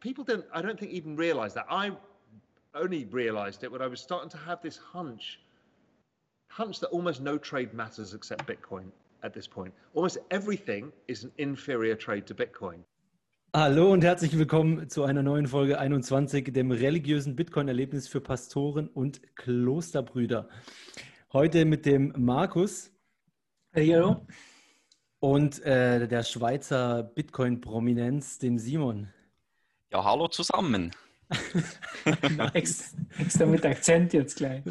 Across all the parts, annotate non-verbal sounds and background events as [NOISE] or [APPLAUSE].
people don't, I don't think even realize that. I only realized it when I was starting to have this hunch, hunch that almost no trade matters except Bitcoin at this point. Almost everything is an inferior trade to Bitcoin. Hallo und herzlich willkommen zu einer neuen Folge 21, dem religiösen Bitcoin-Erlebnis für Pastoren und Klosterbrüder. Heute mit dem Markus. Hallo. Und äh, der Schweizer Bitcoin-Prominenz, dem Simon. Ja, hallo zusammen. [LAUGHS] Ex, extra mit Akzent jetzt gleich.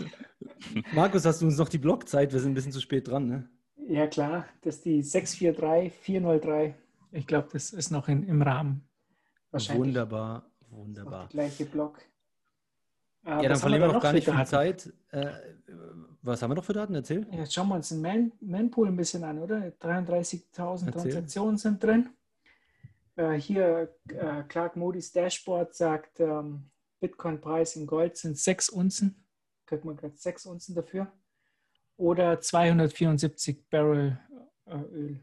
Markus, hast du uns noch die Blockzeit? Wir sind ein bisschen zu spät dran, ne? Ja, klar. Das ist die 643-403. Ich glaube, das ist noch in, im Rahmen. Wahrscheinlich. Wunderbar, wunderbar. Die gleiche Block. Äh, ja, dann verlieren wir noch gar nicht viel Zeit. Äh, was haben wir noch für Daten? Erzähl. Ja, jetzt schauen wir uns den Man Manpool ein bisschen an, oder? 33.000 Transaktionen sind drin. Äh, hier äh, Clark Moody's Dashboard sagt, ähm, Bitcoin-Preis in Gold sind 6 Unzen. Kriegt man gerade 6 Unzen dafür. Oder 274 Barrel äh, Öl.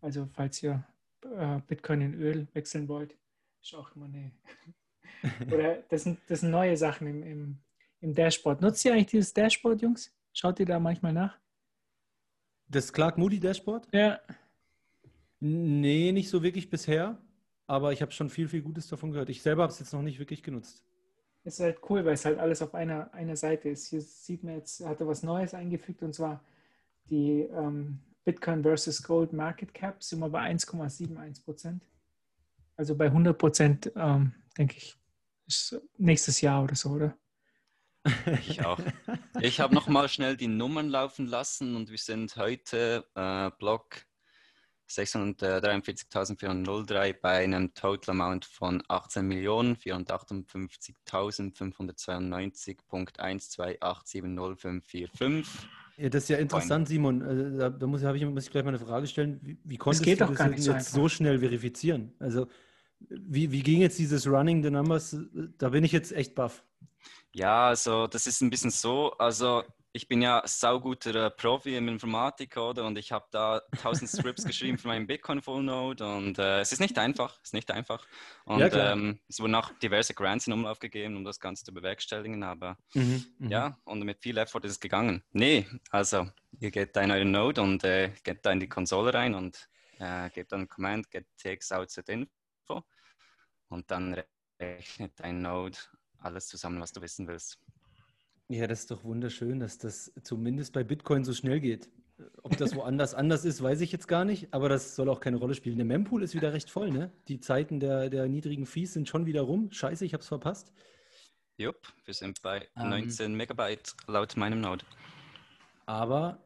Also falls ihr äh, Bitcoin in Öl wechseln wollt, ist auch immer eine. [LAUGHS] Oder das sind, das sind neue Sachen im, im, im Dashboard. Nutzt ihr eigentlich dieses Dashboard, Jungs? Schaut ihr da manchmal nach? Das Clark Moody Dashboard? Ja. Nee, nicht so wirklich bisher, aber ich habe schon viel, viel Gutes davon gehört. Ich selber habe es jetzt noch nicht wirklich genutzt. Es ist halt cool, weil es halt alles auf einer, einer Seite ist. Hier sieht man jetzt, hat er was Neues eingefügt und zwar die ähm, Bitcoin versus Gold Market Cap sind wir bei 1,71 Prozent. Also bei 100 Prozent, ähm, denke ich, ist nächstes Jahr oder so, oder? [LAUGHS] Ich auch. Ich habe nochmal schnell die Nummern laufen lassen und wir sind heute äh, Block 643.403 bei einem Total Amount von 18.488.592.128705545. Ja, das ist ja interessant, Simon. Also, da, da muss, ich, muss ich gleich mal eine Frage stellen. Wie, wie konntest du das jetzt so, so schnell verifizieren? Also, wie, wie ging jetzt dieses Running the Numbers? Da bin ich jetzt echt baff. Ja, also das ist ein bisschen so. Also ich bin ja sauguter äh, Profi im Informatik, oder? Und ich habe da tausend Scripts [LAUGHS] geschrieben für meinen Bitcoin Full Node und äh, es ist nicht einfach, es ist nicht einfach. Und ja, ähm, es wurden auch diverse Grants in Umlauf gegeben, um das Ganze zu bewerkstelligen, aber mhm, mhm. ja, und mit viel Effort ist es gegangen. Nee, also ihr geht da in eure Node und äh, geht da in die Konsole rein und äh, gebt dann Command get takes out info und dann rechnet dein Node alles zusammen, was du wissen willst. Ja, das ist doch wunderschön, dass das zumindest bei Bitcoin so schnell geht. Ob das woanders [LAUGHS] anders ist, weiß ich jetzt gar nicht, aber das soll auch keine Rolle spielen. Der Mempool ist wieder recht voll, ne? Die Zeiten der, der niedrigen Fees sind schon wieder rum. Scheiße, ich hab's verpasst. Jupp, wir sind bei um, ähm. 19 Megabyte laut meinem Node. Aber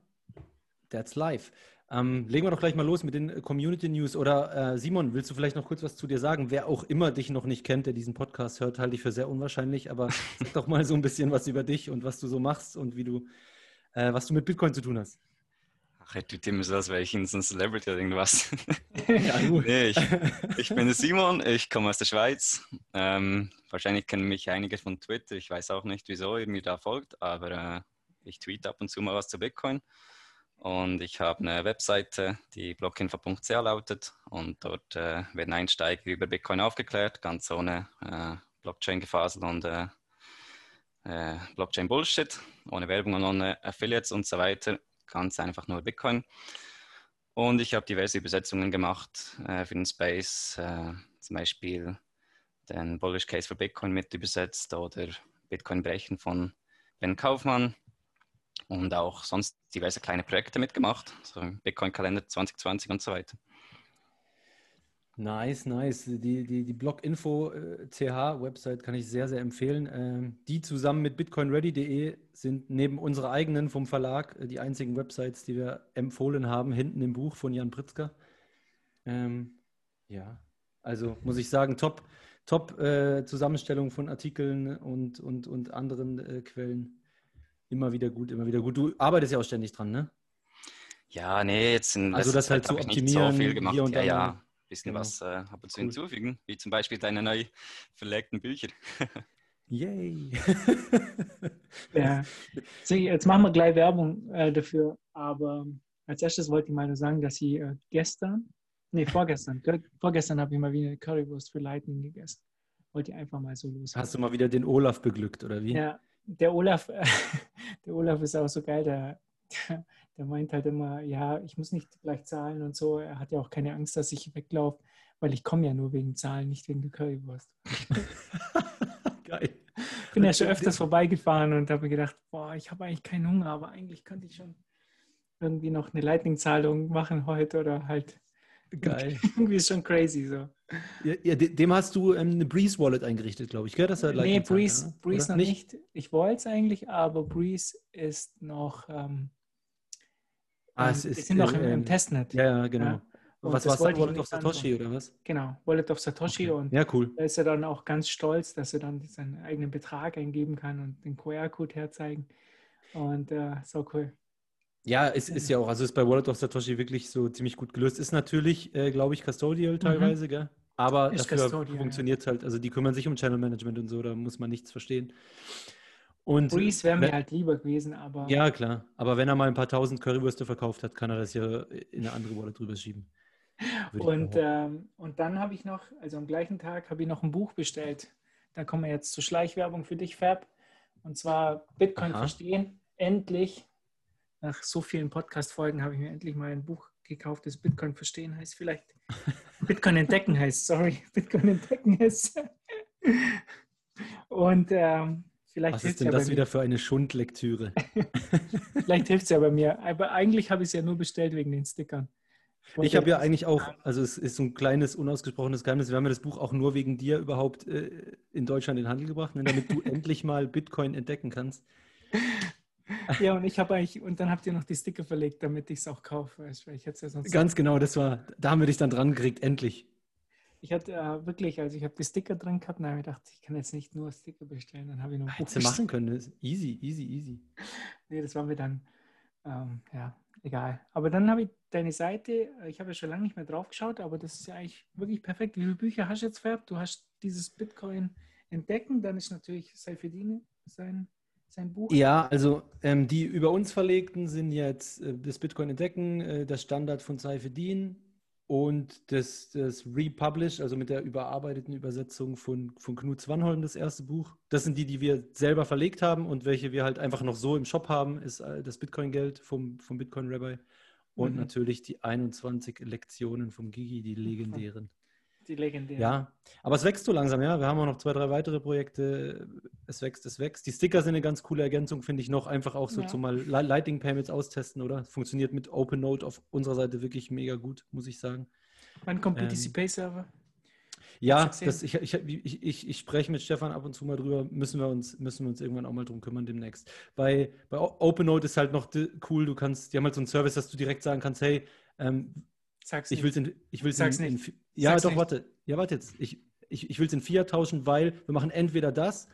that's live. Ähm, legen wir doch gleich mal los mit den Community News. Oder äh, Simon, willst du vielleicht noch kurz was zu dir sagen? Wer auch immer dich noch nicht kennt, der diesen Podcast hört, halte ich für sehr unwahrscheinlich. Aber [LAUGHS] sag doch mal so ein bisschen was über dich und was du so machst und wie du, äh, was du mit Bitcoin zu tun hast. Ach, tut immer so, als wäre ich so ein Celebrity oder irgendwas. [LAUGHS] ja, nee, ich, ich, bin der Simon, ich komme aus der Schweiz. Ähm, wahrscheinlich kennen mich einige von Twitter. Ich weiß auch nicht, wieso ihr mir da folgt, aber äh, ich tweete ab und zu mal was zu Bitcoin. Und ich habe eine Webseite, die blockinfo.ch lautet. Und dort äh, werden Einsteiger über Bitcoin aufgeklärt, ganz ohne äh, Blockchain-Gefasel und äh, äh Blockchain-Bullshit, ohne Werbung und ohne Affiliates und so weiter. Ganz einfach nur Bitcoin. Und ich habe diverse Übersetzungen gemacht äh, für den Space, äh, zum Beispiel den Bullish Case für Bitcoin mit übersetzt oder Bitcoin brechen von Ben Kaufmann und auch sonst diverse kleine Projekte mitgemacht, so Bitcoin-Kalender 2020 und so weiter. Nice, nice. Die, die, die Bloginfo äh, kann ich sehr, sehr empfehlen. Ähm, die zusammen mit bitcoinready.de sind neben unserer eigenen vom Verlag äh, die einzigen Websites, die wir empfohlen haben, hinten im Buch von Jan Pritzker. Ähm, ja, also muss ich sagen, top, top äh, Zusammenstellung von Artikeln und, und, und anderen äh, Quellen. Immer wieder gut, immer wieder gut. Du arbeitest ja auch ständig dran, ne? Ja, nee, jetzt in Also das halt zu optimieren. So viel gemacht. Hier und ja, ja, ein bisschen genau. was äh, ab und zu cool. hinzufügen, wie zum Beispiel deine neu verlegten Bücher. Yay! [LAUGHS] ja. So, jetzt machen wir gleich Werbung äh, dafür, aber als erstes wollte ich mal nur sagen, dass ich äh, gestern Nee, vorgestern. Vorgestern habe ich mal wieder eine Currywurst für Lightning gegessen. Wollte ich einfach mal so los. Hast du mal wieder den Olaf beglückt, oder wie? Ja, der Olaf, [LAUGHS] der Olaf ist auch so geil, der, der, der meint halt immer, ja, ich muss nicht gleich zahlen und so. Er hat ja auch keine Angst, dass ich weglaufe, weil ich komme ja nur wegen Zahlen, nicht wegen der Currywurst. [LAUGHS] geil. Ich bin ja schon öfters vorbeigefahren und habe mir gedacht, boah, ich habe eigentlich keinen Hunger, aber eigentlich könnte ich schon irgendwie noch eine Lightning-Zahlung machen heute oder halt. Geil. [LAUGHS] irgendwie ist schon crazy so. Ja, ja, dem hast du ähm, eine Breeze Wallet eingerichtet, glaube ich, gell? Das nee, Breeze, ja? Breeze noch nicht? nicht. Ich wollte es eigentlich, aber Breeze ist noch. Ähm, ah, es ähm, ist, sind noch im, im ähm, Testnet. Ja, ja genau. Ja. was war es? Wallet of Satoshi oder was? Genau, Wallet of Satoshi. Okay. Und ja, cool. da ist er dann auch ganz stolz, dass er dann seinen eigenen Betrag eingeben kann und den QR-Code herzeigen. Und äh, so cool. Ja, es ist ja auch, also ist bei Wallet of Satoshi wirklich so ziemlich gut gelöst. Ist natürlich, äh, glaube ich, custodial mhm. teilweise, mhm. gell? Aber ist dafür funktioniert ja. halt, also die kümmern sich um Channel Management und so, da muss man nichts verstehen. Und Breeze wäre mir halt lieber gewesen, aber. Ja, klar. Aber wenn er mal ein paar tausend Currywürste verkauft hat, kann er das ja in eine andere Wallet drüber schieben. Und, ähm, und dann habe ich noch, also am gleichen Tag habe ich noch ein Buch bestellt. Da kommen wir jetzt zur Schleichwerbung für dich, Fab. Und zwar Bitcoin Aha. verstehen. Endlich nach so vielen Podcast-Folgen habe ich mir endlich mal ein Buch gekauft, das Bitcoin verstehen heißt. Vielleicht [LAUGHS] Bitcoin entdecken heißt, sorry, [LAUGHS] Bitcoin entdecken heißt. Und ähm, vielleicht Was ist denn das wieder für eine Schundlektüre? [LAUGHS] vielleicht hilft es ja bei mir. Aber eigentlich habe ich es ja nur bestellt wegen den Stickern. Ich, ich habe ja eigentlich auch, also es ist so ein kleines, unausgesprochenes Geheimnis. Wir haben ja das Buch auch nur wegen dir überhaupt äh, in Deutschland in den Handel gebracht, ne, damit du endlich mal Bitcoin entdecken kannst. Ja, und ich habe eigentlich, und dann habt ihr noch die Sticker verlegt, damit ich es auch kaufe. Weißt, weil ich ja sonst Ganz genau, das war, da haben wir dich dann dran gekriegt, endlich. Ich hatte äh, wirklich, also ich habe die Sticker drin gehabt und habe mir gedacht, ich kann jetzt nicht nur Sticker bestellen, dann habe ich noch Hättest du machen können, das ist easy, easy, easy. [LAUGHS] Nee, das war mir dann, ähm, ja, egal. Aber dann habe ich deine Seite, ich habe ja schon lange nicht mehr drauf geschaut, aber das ist ja eigentlich wirklich perfekt. Wie viele Bücher hast du jetzt, Färb? Du hast dieses Bitcoin entdecken, dann ist natürlich Seifedine sein sein Buch? Ja, also ähm, die über uns verlegten sind jetzt äh, das Bitcoin entdecken, äh, das Standard von Saifedin und das, das Republish, also mit der überarbeiteten Übersetzung von, von Knut Swanholm, das erste Buch. Das sind die, die wir selber verlegt haben und welche wir halt einfach noch so im Shop haben, ist äh, das Bitcoin-Geld vom, vom Bitcoin Rabbi. Und mhm. natürlich die 21 Lektionen vom Gigi, die legendären die legendären. Ja, aber es wächst so langsam, ja. Wir haben auch noch zwei, drei weitere Projekte. Es wächst, es wächst. Die Sticker sind eine ganz coole Ergänzung, finde ich noch. Einfach auch so ja. zum mal Lightning Payments austesten, oder? Funktioniert mit OpenNote auf unserer Seite wirklich mega gut, muss ich sagen. Wann kommt BTC ähm, Pay Server? Ja, das, ich, ich, ich, ich, spreche mit Stefan ab und zu mal drüber, müssen wir uns, müssen wir uns irgendwann auch mal drum kümmern demnächst. Bei, bei OpenNote ist halt noch cool, du kannst, die haben halt so einen Service, dass du direkt sagen kannst, hey, ähm, Sag's ich will es in, ich will's Sag's in, in, ja, Sag's doch, nicht. warte. Ja, warte jetzt. Ich, ich, ich will es in Fiat tauschen, weil wir machen entweder das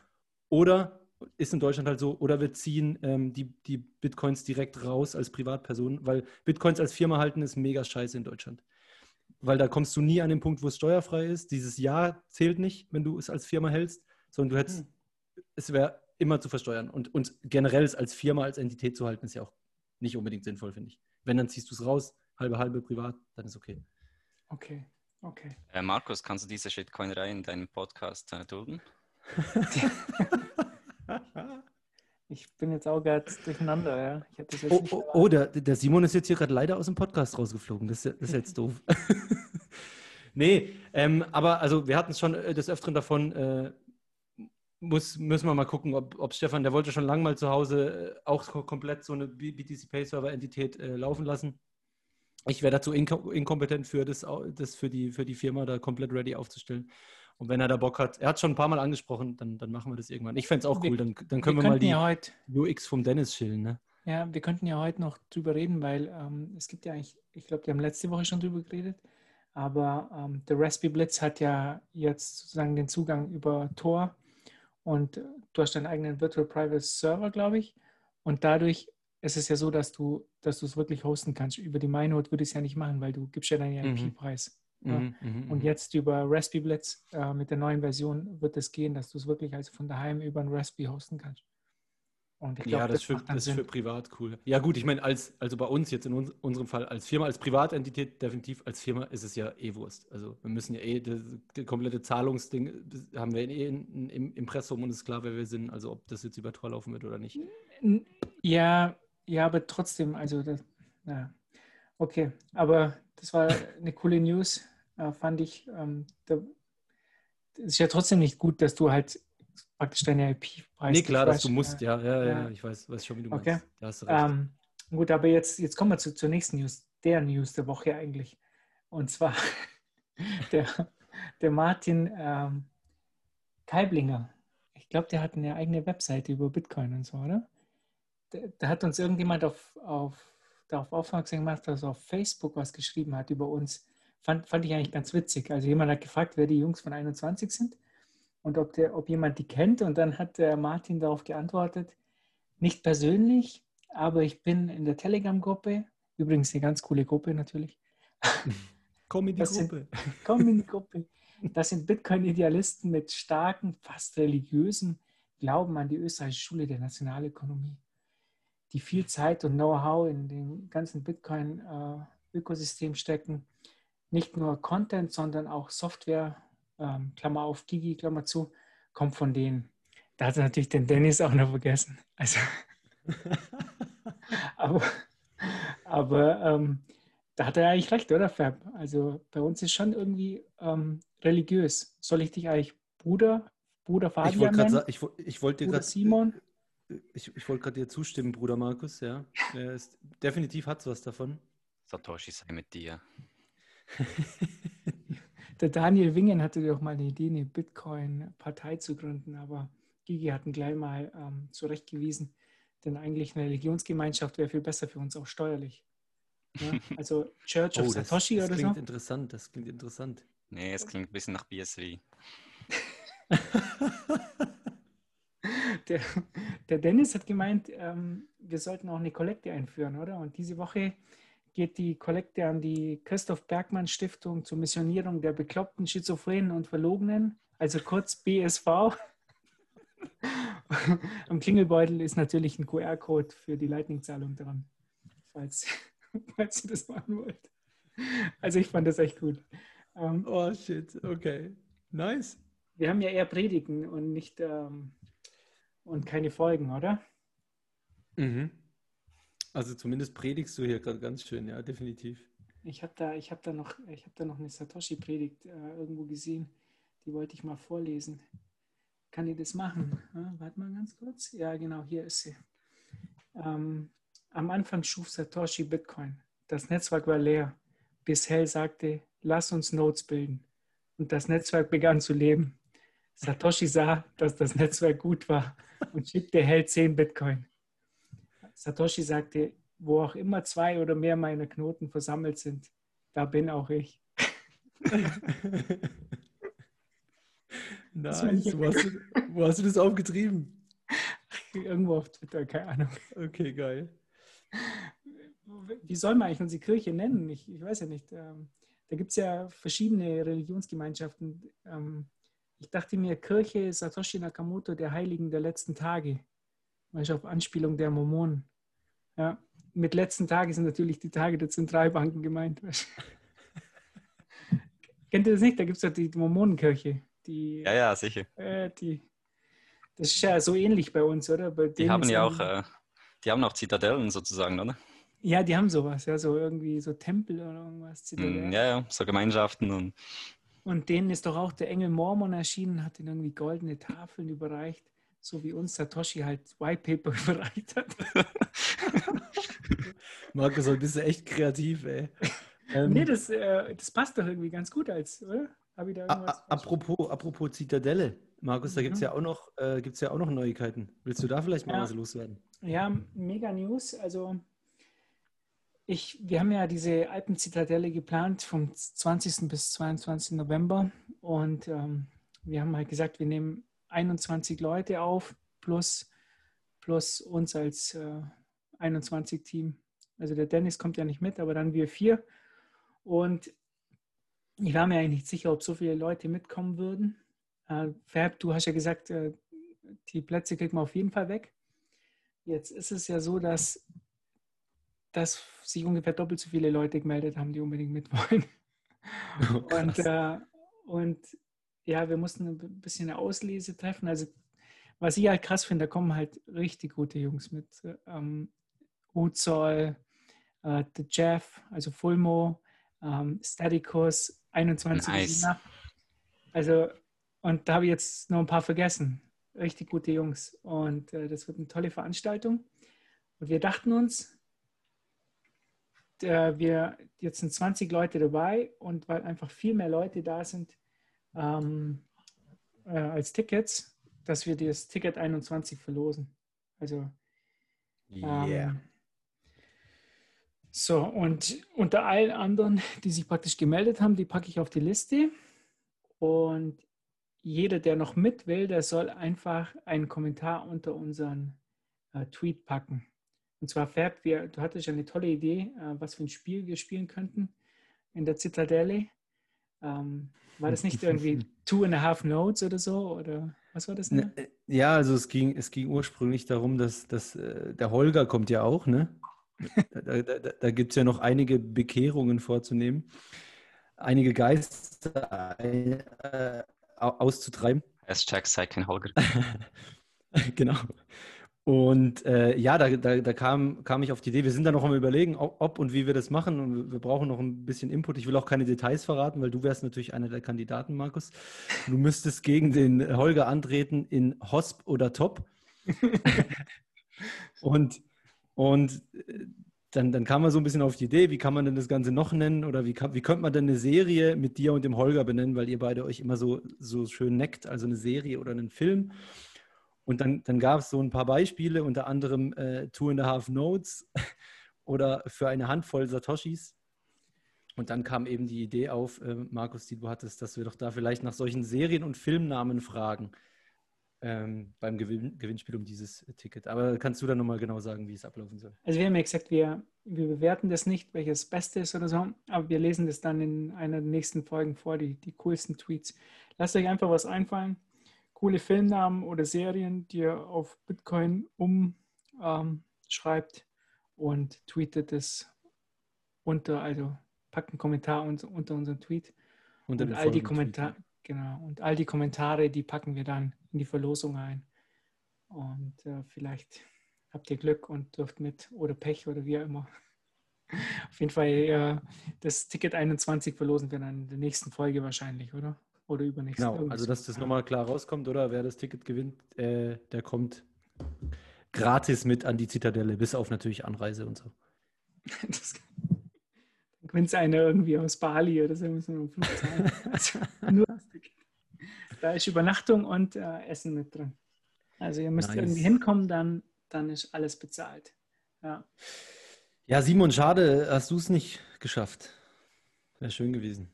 oder ist in Deutschland halt so, oder wir ziehen ähm, die, die Bitcoins direkt raus als Privatperson, weil Bitcoins als Firma halten ist mega scheiße in Deutschland. Weil da kommst du nie an den Punkt, wo es steuerfrei ist. Dieses Jahr zählt nicht, wenn du es als Firma hältst, sondern du hättest, hm. es wäre immer zu versteuern. Und, und generell es als Firma, als Entität zu halten, ist ja auch nicht unbedingt sinnvoll, finde ich. Wenn, dann ziehst du es raus, halbe halbe privat, dann ist okay. Okay, okay. Äh, Markus, kannst du diese Shitcoinerei in deinem Podcast äh, dulden? [LAUGHS] ich bin jetzt auch gerade durcheinander, ja. Oh, oh, oh der, der, Simon ist jetzt hier gerade leider aus dem Podcast rausgeflogen. Das, das ist jetzt doof. [LAUGHS] nee, ähm, aber also wir hatten es schon äh, des Öfteren davon, äh, muss, müssen wir mal gucken, ob, ob Stefan, der wollte schon lange mal zu Hause äh, auch komplett so eine BTC Pay Server Entität äh, laufen lassen ich wäre dazu inkompetent für das, das für, die, für die Firma da komplett ready aufzustellen. Und wenn er da Bock hat, er hat schon ein paar Mal angesprochen, dann, dann machen wir das irgendwann. Ich fände es auch cool, dann, dann können wir, wir mal die ja heute, UX vom Dennis chillen. Ne? Ja, wir könnten ja heute noch drüber reden, weil ähm, es gibt ja eigentlich, ich glaube, wir haben letzte Woche schon drüber geredet, aber ähm, der Raspberry Blitz hat ja jetzt sozusagen den Zugang über Tor und du hast deinen eigenen Virtual Private Server, glaube ich. Und dadurch es ist ja so, dass du, dass du es wirklich hosten kannst. Über die MyNote würde ich es ja nicht machen, weil du gibst ja deinen mhm. IP-Preis. Ja. Mhm, mhm, und mhm. jetzt über Raspberry Blitz äh, mit der neuen Version wird es gehen, dass du es wirklich also von daheim über ein Raspberry hosten kannst. Und ich glaub, ja, das, das, für, das ist für privat cool. Ja, gut, ich meine, als, also bei uns jetzt in uns, unserem Fall als Firma, als Privatentität definitiv, als Firma ist es ja eh Wurst. Also wir müssen ja eh, das, das komplette Zahlungsding haben wir eh in, im Impressum und es ist klar, wer wir sind. Also ob das jetzt über Tor laufen wird oder nicht. Ja, ja, aber trotzdem, also das, ja. Okay, aber das war eine coole News, äh, fand ich. Ähm, da, ist ja trotzdem nicht gut, dass du halt praktisch deine IP-Preis. Nee, klar, dass du musst, ja, ja, ja, ja, ich weiß, weiß schon, wie du okay. meinst. Da. Ähm, gut, aber jetzt, jetzt kommen wir zu, zur nächsten News, der News der Woche eigentlich. Und zwar [LAUGHS] der, der Martin ähm, Kalblinger. Ich glaube, der hat eine eigene Webseite über Bitcoin und so, oder? Da, hat uns irgendjemand auf, auf, darauf aufmerksam gemacht, dass er auf Facebook was geschrieben hat über uns. Fand, fand ich eigentlich ganz witzig. Also jemand hat gefragt, wer die Jungs von 21 sind und ob, der, ob jemand die kennt. Und dann hat der Martin darauf geantwortet, nicht persönlich, aber ich bin in der Telegram-Gruppe, übrigens eine ganz coole Gruppe natürlich. [LAUGHS] Komm in die das Gruppe. Sind, [LAUGHS] komm in die Gruppe. Das sind Bitcoin-Idealisten mit starken, fast religiösen Glauben an die österreichische Schule der Nationalökonomie, die viel Zeit und Know-how in dem ganzen Bitcoin-Ökosystem stecken. Nicht nur Content, sondern auch Software ähm, Klammer auf, Gigi, Klammer zu, kommt von denen. Da hat er natürlich den Dennis auch noch vergessen. Also, [LAUGHS] aber aber ähm, da hat er eigentlich recht, oder Fab? Also bei uns ist schon irgendwie ähm, religiös. Soll ich dich eigentlich Bruder, Bruder Fabian ich nennen? Ich, ich wollte dir gerade Simon. Ich, ich wollte gerade dir zustimmen, Bruder Markus, ja. Ist, definitiv hat es was davon. Satoshi sei mit dir. [LAUGHS] Der Daniel Wingen hatte doch mal eine Idee, eine Bitcoin-Partei zu gründen, aber Gigi hat ihn gleich mal ähm, zurechtgewiesen, denn eigentlich eine Religionsgemeinschaft wäre viel besser für uns, auch steuerlich. Ja? Also Church of oh, Satoshi das, das oder so. Das klingt interessant, das klingt interessant. Nee, es klingt ein bisschen nach BSW. [LAUGHS] der, [LAUGHS] der, Dennis hat gemeint, ähm, wir sollten auch eine Kollekte einführen, oder? Und diese Woche geht die Kollekte an die Christoph Bergmann Stiftung zur Missionierung der Bekloppten, Schizophrenen und Verlogenen, also kurz BSV. [LAUGHS] Am Klingelbeutel ist natürlich ein QR-Code für die Lightning-Zahlung dran, falls, [LAUGHS] falls ihr das machen wollt. Also ich fand das echt gut. Ähm, oh shit, okay. Nice. Wir haben ja eher Predigen und nicht ähm, und keine Folgen, oder? Mhm. Also zumindest predigst du hier gerade ganz schön, ja, definitiv. Ich habe da, hab da, noch, hab da noch eine Satoshi-Predigt äh, irgendwo gesehen. Die wollte ich mal vorlesen. Kann ich das machen? Ja, warte mal ganz kurz. Ja, genau, hier ist sie. Ähm, am Anfang schuf Satoshi Bitcoin. Das Netzwerk war leer, bis Hell sagte, lass uns Nodes bilden. Und das Netzwerk begann zu leben. Satoshi sah, dass das Netzwerk gut war und schickte Hell 10 Bitcoin. Satoshi sagte, wo auch immer zwei oder mehr meiner Knoten versammelt sind, da bin auch ich. [LAUGHS] nice. Wo hast, du, wo hast du das aufgetrieben? Irgendwo auf Twitter, keine Ahnung. Okay, geil. Wie soll man eigentlich unsere Kirche nennen? Ich, ich weiß ja nicht. Ähm, da gibt es ja verschiedene Religionsgemeinschaften. Ich dachte mir, Kirche Satoshi Nakamoto, der Heiligen der letzten Tage. Weißt auf Anspielung der Mormonen. Ja, mit letzten Tagen sind natürlich die Tage der Zentralbanken gemeint. [LAUGHS] Kennt ihr das nicht? Da gibt es ja die Mormonenkirche. Die, ja, ja, sicher. Äh, die, das ist ja so ähnlich bei uns, oder? Bei die haben ja auch, äh, die haben auch Zitadellen sozusagen, oder? Ja, die haben sowas, ja, so irgendwie so Tempel oder irgendwas. Zitadellen. Mm, ja, ja, so Gemeinschaften und. Und denen ist doch auch der Engel Mormon erschienen, hat ihnen irgendwie goldene Tafeln überreicht so wie uns Satoshi halt White Paper [LAUGHS] überreicht hat. [LAUGHS] Markus, du bist echt kreativ, ey. Ähm, nee, das, äh, das passt doch irgendwie ganz gut als, oder? Habe ich da irgendwas apropos, apropos Zitadelle, Markus, da gibt es mhm. ja, auch noch, äh, ja auch noch Neuigkeiten. Willst du da vielleicht mal ja. was loswerden? Ja, mega News. Also ich, wir haben ja diese Alpenzitadelle geplant vom 20. bis 22. November und ähm, wir haben halt gesagt, wir nehmen 21 Leute auf, plus, plus uns als äh, 21-Team. Also der Dennis kommt ja nicht mit, aber dann wir vier. Und ich war mir eigentlich nicht sicher, ob so viele Leute mitkommen würden. Äh, Fab, du hast ja gesagt, äh, die Plätze kriegt man auf jeden Fall weg. jetzt ist es ja so, dass, dass sich ungefähr doppelt so viele Leute gemeldet haben, die unbedingt mitwollen. Oh, [LAUGHS] und, äh, und ja, wir mussten ein bisschen eine Auslese treffen. Also was ich halt krass finde, da kommen halt richtig gute Jungs mit. Ähm, Uzol, äh, The Jeff, also Fulmo, ähm, Staticus, 21 nice. Also, und da habe ich jetzt noch ein paar vergessen. Richtig gute Jungs. Und äh, das wird eine tolle Veranstaltung. Und wir dachten uns, äh, wir, jetzt sind 20 Leute dabei und weil einfach viel mehr Leute da sind ähm, äh, als Tickets, dass wir das Ticket 21 verlosen. Also ähm, yeah. So, und unter allen anderen, die sich praktisch gemeldet haben, die packe ich auf die Liste. Und jeder, der noch mit will, der soll einfach einen Kommentar unter unseren äh, Tweet packen. Und zwar, Fab, wir, du hattest ja eine tolle Idee, äh, was für ein Spiel wir spielen könnten in der Zitadelle. Ähm, war das nicht irgendwie [LAUGHS] Two and a Half Notes oder so? Oder was war das? Ne, äh, ja, also es ging, es ging ursprünglich darum, dass, dass äh, der Holger kommt ja auch, ne? da, da, da gibt es ja noch einige Bekehrungen vorzunehmen, einige Geister äh, auszutreiben. Hashtag sei kein Holger. [LAUGHS] genau. Und äh, ja, da, da, da, kam, kam ich auf die Idee, wir sind da noch am Überlegen, ob und wie wir das machen. Und wir brauchen noch ein bisschen Input. Ich will auch keine Details verraten, weil du wärst natürlich einer der Kandidaten, Markus. Du müsstest gegen den Holger antreten in Hosp oder Top. [LAUGHS] und und äh, dann, dann kam man so ein bisschen auf die Idee, wie kann man denn das Ganze noch nennen oder wie, kann, wie könnte man denn eine Serie mit dir und dem Holger benennen, weil ihr beide euch immer so, so schön neckt, also eine Serie oder einen Film. Und dann, dann gab es so ein paar Beispiele, unter anderem äh, Two and a Half Notes [LAUGHS] oder für eine Handvoll Satoshis. Und dann kam eben die Idee auf, äh, Markus, die du hattest, dass wir doch da vielleicht nach solchen Serien- und Filmnamen fragen ähm, beim Gewinn, Gewinnspiel um dieses Ticket. Aber kannst du dann nochmal genau sagen, wie es ablaufen soll? Also wir haben ja gesagt, wir, wir bewerten das nicht, welches Beste ist oder so, aber wir lesen das dann in einer der nächsten Folgen vor, die, die coolsten Tweets. Lasst euch einfach was einfallen. Coole Filmnamen oder Serien, die ihr auf Bitcoin umschreibt ähm, und tweetet es unter, also packt einen Kommentar unter, unter unseren Tweet. Unter und all die Kommentare, genau, und all die Kommentare, die packen wir dann in die Verlosung ein. Und äh, vielleicht habt ihr Glück und dürft mit oder Pech oder wie auch immer. [LAUGHS] Auf jeden Fall äh, das Ticket 21 verlosen wir dann in der nächsten Folge wahrscheinlich, oder? Oder übernächste. Genau, also dass das nochmal klar rauskommt, oder? Wer das Ticket gewinnt, äh, der kommt gratis mit an die Zitadelle, bis auf natürlich Anreise und so. [LAUGHS] das, dann gewinnt einer irgendwie aus Bali oder so, müssen wir [LAUGHS] also, nur das Ticket. Da ist Übernachtung und äh, Essen mit drin. Also ihr müsst nice. irgendwie hinkommen, dann, dann ist alles bezahlt. Ja. Ja, Simon, schade, hast du es nicht geschafft. Wäre schön gewesen.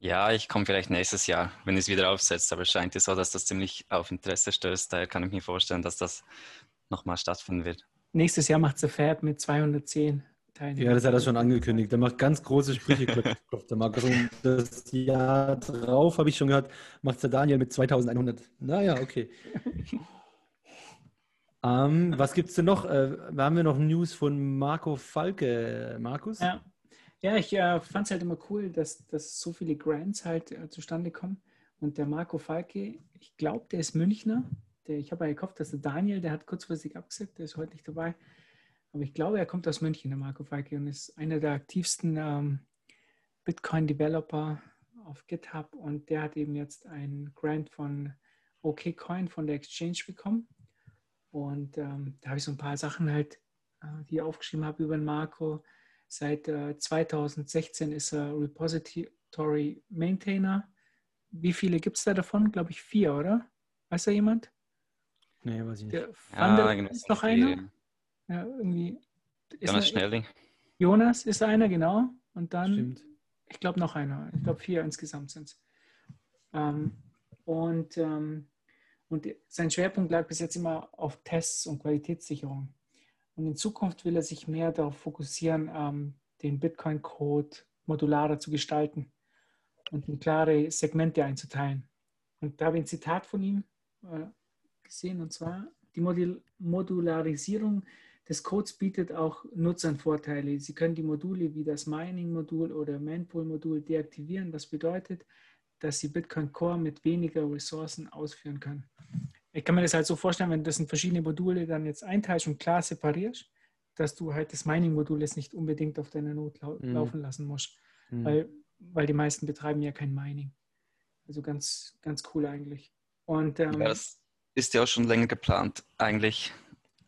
Ja, ich komme vielleicht nächstes Jahr, wenn es wieder aufsetzt, aber es scheint ja so, dass das ziemlich auf Interesse stößt. Daher kann ich mir vorstellen, dass das nochmal stattfinden wird. Nächstes Jahr macht The Fab mit 210 Teilnehmer. Ja, das hat er schon angekündigt. Der macht ganz große Sprüche, der Markus. Und das Jahr drauf, habe ich schon gehört, macht der Daniel mit 2100. Naja, okay. ähm, was gibt es denn noch? Äh, haben wir noch News von Marco Falke, Markus? Ja, ja ich äh, fand es halt immer cool, dass, dass so viele Grants halt äh, zustande kommen. Und der Marco Falke, ich glaube, der ist Münchner. Der, ich habe ja gehofft, dass der Daniel, der hat kurzfristig abgesagt, der ist heute nicht dabei. Aber ich glaube, er kommt aus München, der Marco Falke, und ist einer der aktivsten ähm, Bitcoin-Developer auf GitHub. Und der hat eben jetzt einen Grant von OKCoin von der Exchange bekommen. Und ähm, da habe ich so ein paar Sachen halt, äh, die ich aufgeschrieben habe über den Marco. Seit äh, 2016 ist er Repository Maintainer. Wie viele gibt es da davon? Glaube ich vier, oder? Weiß da jemand? Nee, weiß ich nicht. Der ja, genau, ist noch einer? Ja, irgendwie. Jonas Schnelling. Jonas ist einer, genau. Und dann, Stimmt. ich glaube, noch einer. Ich glaube, vier insgesamt sind es. Ähm, und, ähm, und sein Schwerpunkt lag bis jetzt immer auf Tests und Qualitätssicherung. Und in Zukunft will er sich mehr darauf fokussieren, ähm, den Bitcoin-Code modularer zu gestalten und in klare Segmente einzuteilen. Und da habe ich ein Zitat von ihm äh, gesehen, und zwar, die Modul Modularisierung des Codes bietet auch Nutzern Vorteile. Sie können die Module wie das Mining-Modul oder Manpool-Modul deaktivieren, was bedeutet, dass Sie Bitcoin Core mit weniger Ressourcen ausführen können. Ich kann mir das halt so vorstellen, wenn du das in verschiedene Module dann jetzt einteilst und klar separierst, dass du halt das Mining-Modul jetzt nicht unbedingt auf deiner Not lau mhm. laufen lassen musst, mhm. weil, weil die meisten betreiben ja kein Mining. Also ganz, ganz cool eigentlich. Und, ähm, ja, das ist ja auch schon länger geplant eigentlich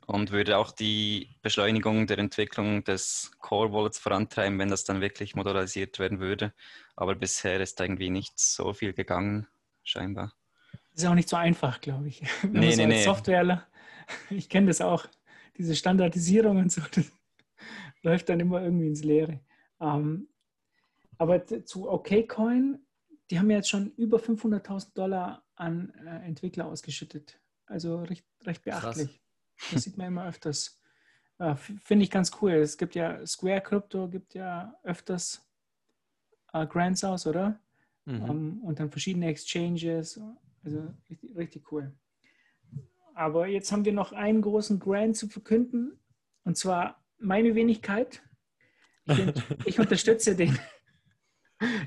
und würde auch die Beschleunigung der Entwicklung des Core Wallets vorantreiben, wenn das dann wirklich modularisiert werden würde. Aber bisher ist irgendwie nicht so viel gegangen, scheinbar. Ist auch nicht so einfach, glaube ich. [LAUGHS] Wenn nee, so nee, nee. Softwareler, [LAUGHS] ich kenne das auch, diese Standardisierung und so, [LAUGHS] das läuft dann immer irgendwie ins Leere. Ähm, aber zu OKCoin, die haben ja jetzt schon über 500.000 Dollar an äh, Entwickler ausgeschüttet. Also recht, recht beachtlich. Krass. Das sieht man immer öfters. Äh, Finde ich ganz cool. Es gibt ja Square Crypto, gibt ja öfters äh, Grants aus, oder? Mhm. Um, ähm, und dann verschiedene Exchanges. Also richtig, richtig cool. Aber jetzt haben wir noch einen großen Grant zu verkünden. Und zwar meine Wenigkeit. Ich, [LAUGHS] ich unterstütze den.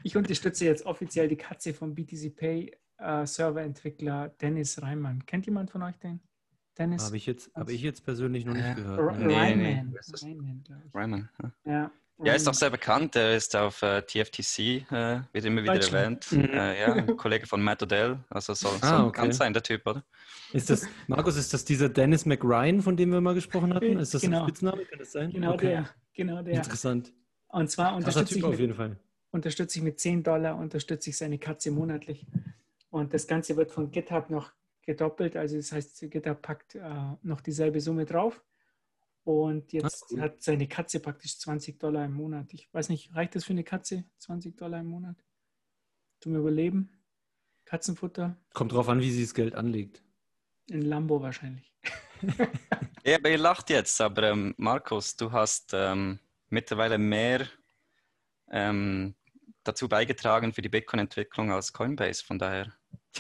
Ich unterstütze jetzt offiziell die Katze vom BTC Pay äh, Serverentwickler Dennis Reimann. Kennt jemand von euch den? Dennis? Habe ich, jetzt, hab ich jetzt persönlich noch nicht äh, gehört. Nee, Ryman. Nee. Ryman, ja. Ja, ist auch sehr bekannt. Er ist auf äh, TFTC, äh, wird immer wieder erwähnt. Mhm. Äh, ja, ein [LAUGHS] Kollege von Matt Odell. Also soll, ah, soll okay. bekannt sein, der Typ, oder? Ist das, Markus, ist das dieser Dennis McRyan, von dem wir mal gesprochen hatten? Ist das genau. ein Spitzname? Kann das sein? Genau okay. der. Genau der. Interessant. Und zwar unterstütze ich, mit, unterstütze ich mit 10 Dollar, unterstütze ich seine Katze monatlich. Und das Ganze wird von GitHub noch gedoppelt. Also das heißt, GitHub packt äh, noch dieselbe Summe drauf. Und jetzt cool. hat seine Katze praktisch 20 Dollar im Monat. Ich weiß nicht, reicht das für eine Katze? 20 Dollar im Monat? Zum Überleben? Katzenfutter? Kommt drauf an, wie sie das Geld anlegt. In Lambo wahrscheinlich. [LAUGHS] ja, aber ihr lacht jetzt, aber ähm, Markus, du hast ähm, mittlerweile mehr ähm, dazu beigetragen für die Bitcoin-Entwicklung als Coinbase, von daher.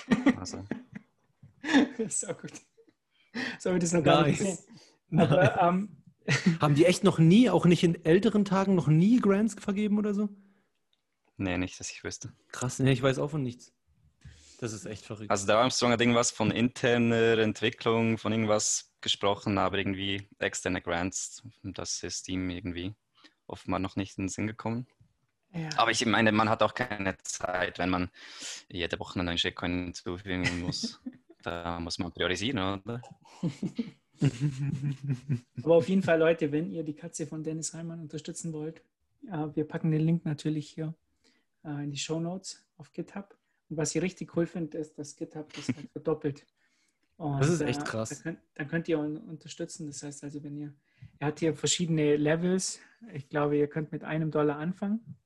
[LAUGHS] Also. so gut. So habe ich das noch gar nice. nicht gesehen. Aber, ähm, [LAUGHS] Haben die echt noch nie, auch nicht in älteren Tagen, noch nie Grants vergeben oder so? Nee, nicht, dass ich wüsste. Krass, nee, ich weiß auch von nichts. Das ist echt verrückt. Also der Armstrong hat irgendwas von interner Entwicklung, von irgendwas gesprochen, aber irgendwie externe Grants, das ist ihm irgendwie offenbar noch nicht in den Sinn gekommen. Ja. Aber ich meine, man hat auch keine Zeit, wenn man jede Woche einen neuen Shitcoin hinzufügen muss. [LAUGHS] da muss man priorisieren, oder? [LAUGHS] [LAUGHS] Aber auf jeden Fall, Leute, wenn ihr die Katze von Dennis Heimann unterstützen wollt, äh, wir packen den Link natürlich hier äh, in die Show Notes auf GitHub. Und was ich richtig cool finde, ist, dass GitHub das halt [LAUGHS] verdoppelt. Und, das ist echt äh, krass. Dann könnt, dann könnt, ihr unterstützen. Das heißt also, wenn ihr, er hat hier verschiedene Levels. Ich glaube, ihr könnt mit einem Dollar anfangen.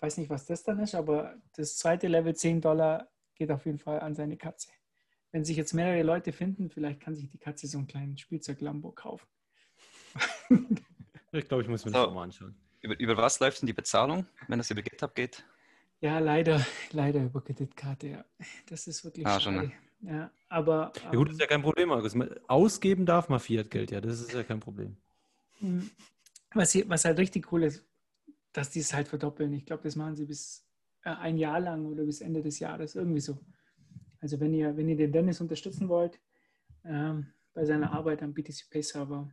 Weiß nicht, was das dann ist, aber das zweite Level, 10 Dollar, geht auf jeden Fall an seine Katze wenn sich jetzt mehrere Leute finden, vielleicht kann sich die Katze so einen kleinen Spielzeug-Lambo kaufen. [LAUGHS] ich glaube, ich muss mir das so, mal anschauen. Über, über, was läuft denn die Bezahlung, wenn es über GitHub geht? Ja, leider, leider über Kreditkarte, ja. Das ist wirklich ah, schade. Schon, ne? Ja, aber. Ja, gut, ist ja kein Problem, Markus. Ausgeben darf man Fiat-Geld, ja, das ist ja kein Problem. Hm. Was, hier, was halt richtig cool ist, dass die es halt verdoppeln. Ich glaube, das machen sie bis äh, ein Jahr lang oder bis Ende des Jahres, irgendwie so. Also wenn ihr, wenn ihr den Dennis unterstützen wollt ähm, bei seiner Arbeit am BTC Pay Server,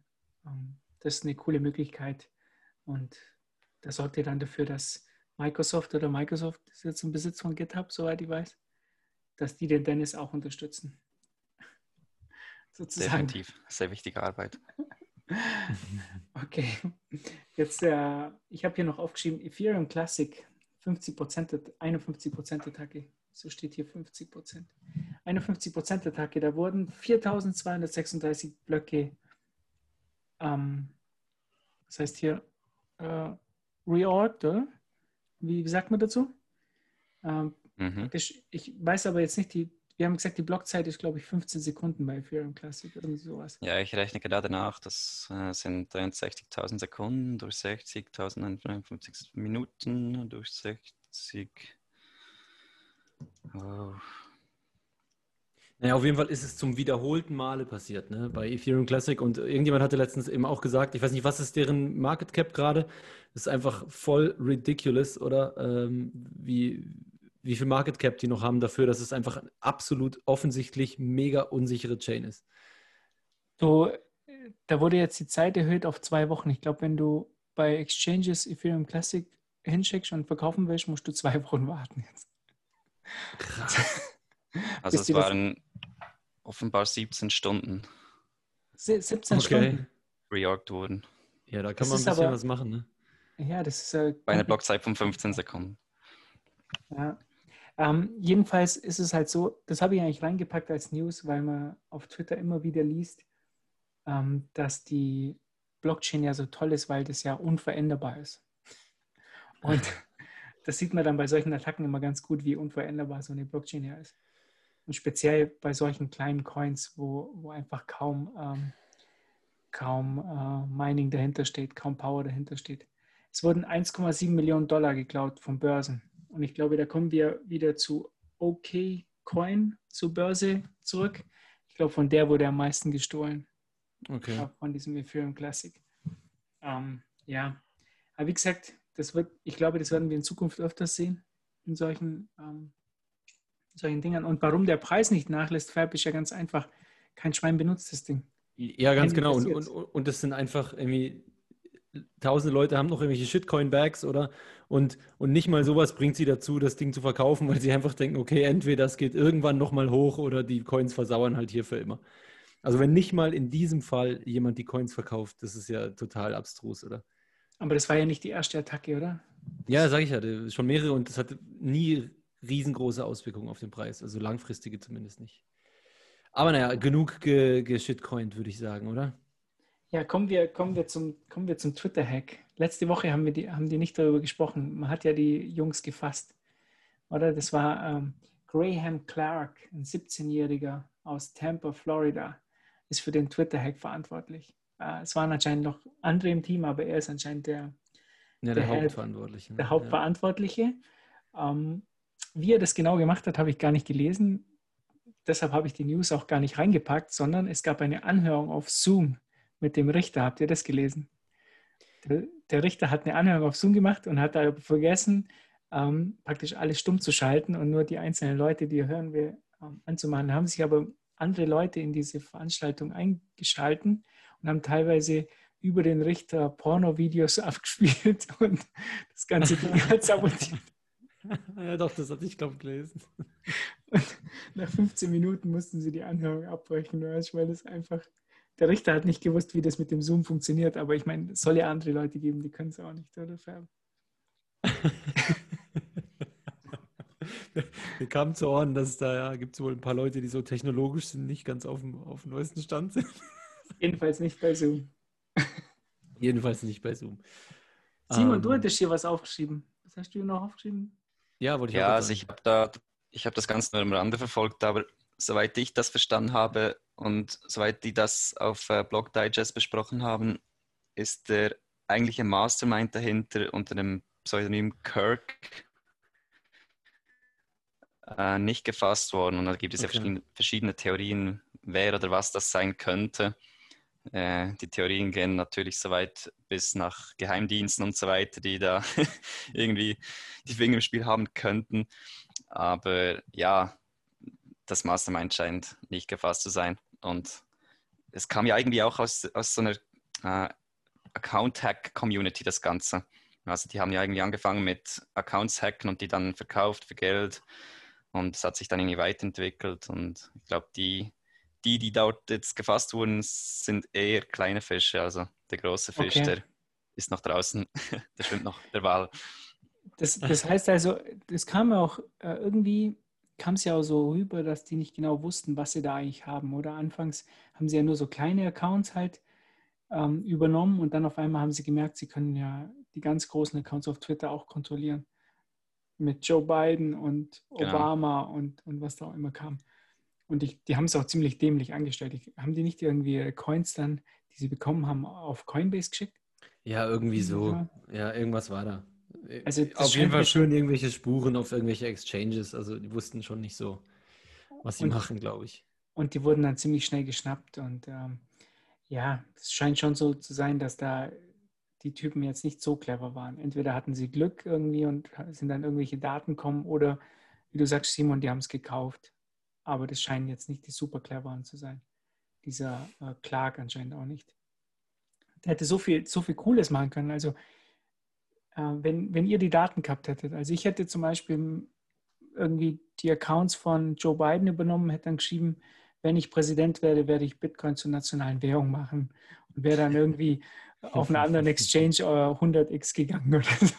ähm, das ist eine coole Möglichkeit. Und da sorgt ihr dann dafür, dass Microsoft oder Microsoft ist jetzt im Besitz von GitHub, soweit ich weiß, dass die den Dennis auch unterstützen. [LAUGHS] Sozusagen. Definitiv, sehr wichtige Arbeit. [LAUGHS] okay, jetzt, äh, ich habe hier noch aufgeschrieben, Ethereum Classic, 50% 51% Attacke. So steht hier 50 Prozent. 51 Prozent Attacke. Da wurden 4236 Blöcke, ähm, das heißt hier, äh, reorged, oder? Wie, wie, sagt man dazu? Ähm, mhm. Ich weiß aber jetzt nicht, die, wir haben gesagt, die Blockzeit ist, glaube ich, 15 Sekunden bei Ethereum Classic oder sowas. Ja, ich rechne gerade nach. Das äh, sind 63.000 Sekunden durch 60.051 Minuten durch 60. Naja, auf jeden Fall ist es zum wiederholten Male passiert, ne, bei Ethereum Classic. Und irgendjemand hatte letztens eben auch gesagt, ich weiß nicht, was ist deren Market Cap gerade? Das ist einfach voll ridiculous, oder? Ähm, wie, wie viel Market Cap die noch haben dafür, dass es einfach absolut offensichtlich mega unsichere Chain ist. So, da wurde jetzt die Zeit erhöht auf zwei Wochen. Ich glaube, wenn du bei Exchanges Ethereum Classic hinschickst und verkaufen willst, musst du zwei Wochen warten jetzt. Krass. [LAUGHS] Also es waren offenbar 17 Stunden. 17 okay. Stunden? Reorgt wurden. Ja, da kann das man ein bisschen aber, was machen, ne? Ja, das ist äh, Bei einer Blockzeit von 15 Sekunden. Ja. Ähm, jedenfalls ist es halt so, das habe ich eigentlich reingepackt als News, weil man auf Twitter immer wieder liest, ähm, dass die Blockchain ja so toll ist, weil das ja unveränderbar ist. Und [LAUGHS] das sieht man dann bei solchen Attacken immer ganz gut, wie unveränderbar so eine Blockchain ja ist. Und speziell bei solchen kleinen Coins, wo, wo einfach kaum, ähm, kaum äh, Mining dahinter steht, kaum Power dahinter steht. Es wurden 1,7 Millionen Dollar geklaut von Börsen. Und ich glaube, da kommen wir wieder zu OK Coin, zur Börse zurück. Ich glaube, von der wurde am meisten gestohlen. Okay. Von diesem Ethereum Classic. Ähm, ja, aber wie gesagt, das wird, ich glaube, das werden wir in Zukunft öfters sehen in solchen ähm, solchen Dingen. Und warum der Preis nicht nachlässt, Fab, ist ja ganz einfach. Kein Schwein benutzt das Ding. Ja, ganz genau. Und, und, und das sind einfach irgendwie tausende Leute haben noch irgendwelche Shitcoin-Bags oder und, und nicht mal sowas bringt sie dazu, das Ding zu verkaufen, weil sie einfach denken, okay, entweder das geht irgendwann nochmal hoch oder die Coins versauern halt hier für immer. Also wenn nicht mal in diesem Fall jemand die Coins verkauft, das ist ja total abstrus, oder? Aber das war ja nicht die erste Attacke, oder? Ja, sage ich ja, schon mehrere und das hat nie riesengroße Auswirkungen auf den Preis, also langfristige zumindest nicht. Aber naja, genug geschitcoint, würde ich sagen, oder? Ja, kommen wir, kommen wir zum, kommen wir zum Twitter-Hack. Letzte Woche haben, wir die, haben die nicht darüber gesprochen. Man hat ja die Jungs gefasst, oder? Das war ähm, Graham Clark, ein 17-Jähriger aus Tampa, Florida, ist für den Twitter-Hack verantwortlich. Äh, es waren anscheinend noch andere im Team, aber er ist anscheinend der, ja, der, der Hauptverantwortliche. Ne? Der Hauptverantwortliche. Ja. Ähm, wie er das genau gemacht hat, habe ich gar nicht gelesen. Deshalb habe ich die News auch gar nicht reingepackt, sondern es gab eine Anhörung auf Zoom mit dem Richter. Habt ihr das gelesen? Der, der Richter hat eine Anhörung auf Zoom gemacht und hat da vergessen, ähm, praktisch alles stumm zu schalten und nur die einzelnen Leute, die hören will, ähm, anzumachen. Da haben sich aber andere Leute in diese Veranstaltung eingeschalten und haben teilweise über den Richter Porno-Videos [LAUGHS] abgespielt und das ganze Ding [LAUGHS] hat sabotiert. ja, doch, das hatte ich, glaube ich, gelesen. Und nach 15 Minuten mussten sie die Anhörung abbrechen, weil das einfach. Der Richter hat nicht gewusst, wie das mit dem Zoom funktioniert, aber ich meine, es soll ja andere Leute geben, die können es auch nicht, oder Färben? [LAUGHS] Mir kam zu Ohren, dass da ja, gibt es wohl ein paar Leute, die so technologisch sind, nicht ganz auf dem, auf dem neuesten Stand sind. Jedenfalls nicht bei Zoom. [LAUGHS] Jedenfalls nicht bei Zoom. Simon, um, du ähm. hattest hier was aufgeschrieben. Was hast du noch aufgeschrieben? Ja, wollte ich Ja, also ich habe da, ich habe das Ganze nur am Rande verfolgt, aber soweit ich das verstanden habe und soweit die das auf äh, Blog Digest besprochen haben, ist der eigentliche Mastermind dahinter unter dem Pseudonym Kirk äh, nicht gefasst worden. Und da gibt es okay. ja verschiedene, verschiedene Theorien, wer oder was das sein könnte. Äh, die Theorien gehen natürlich so weit bis nach Geheimdiensten und so weiter, die da [LAUGHS] irgendwie die Finger im Spiel haben könnten. Aber ja, das Mastermind scheint nicht gefasst zu sein. Und es kam ja irgendwie auch aus, aus so einer äh, Account-Hack-Community, das Ganze. Also die haben ja irgendwie angefangen mit Accounts hacken und die dann verkauft für Geld. Und es hat sich dann irgendwie weiterentwickelt. Und ich glaube, die die, die dort jetzt gefasst wurden, sind eher kleine Fische. Also der große Fisch, okay. der ist noch draußen, [LAUGHS] der schwimmt noch der Wal. Das, das heißt also, das kam ja auch äh, irgendwie, kam es ja auch so rüber, dass die nicht genau wussten, was sie da eigentlich haben. Oder anfangs haben sie ja nur so kleine Accounts halt ähm, übernommen und dann auf einmal haben sie gemerkt, sie können ja die ganz großen Accounts auf Twitter auch kontrollieren. Mit Joe Biden und genau. Obama genau. und, und was da auch immer kam. Und ich, die haben es auch ziemlich dämlich angestellt. Ich, haben die nicht irgendwie Coins dann, die sie bekommen haben, auf Coinbase geschickt? Ja, irgendwie so. Ja, irgendwas war da. Also auf jeden Fall schön irgendwelche Spuren auf irgendwelche Exchanges. Also die wussten schon nicht so, was sie machen, glaube ich. Und die wurden dann ziemlich schnell geschnappt. Und ähm, ja, es scheint schon so zu sein, dass da die Typen jetzt nicht so clever waren. Entweder hatten sie Glück irgendwie und sind dann irgendwelche Daten kommen oder, wie du sagst, Simon, die haben es gekauft. Aber das scheinen jetzt nicht die super cleveren zu sein. Dieser äh, Clark anscheinend auch nicht. Der hätte so viel, so viel Cooles machen können. Also, äh, wenn, wenn ihr die Daten gehabt hättet, also ich hätte zum Beispiel irgendwie die Accounts von Joe Biden übernommen, hätte dann geschrieben, wenn ich Präsident werde, werde ich Bitcoin zur nationalen Währung machen und wäre dann irgendwie [LAUGHS] auf einen anderen Exchange 100x gegangen oder so.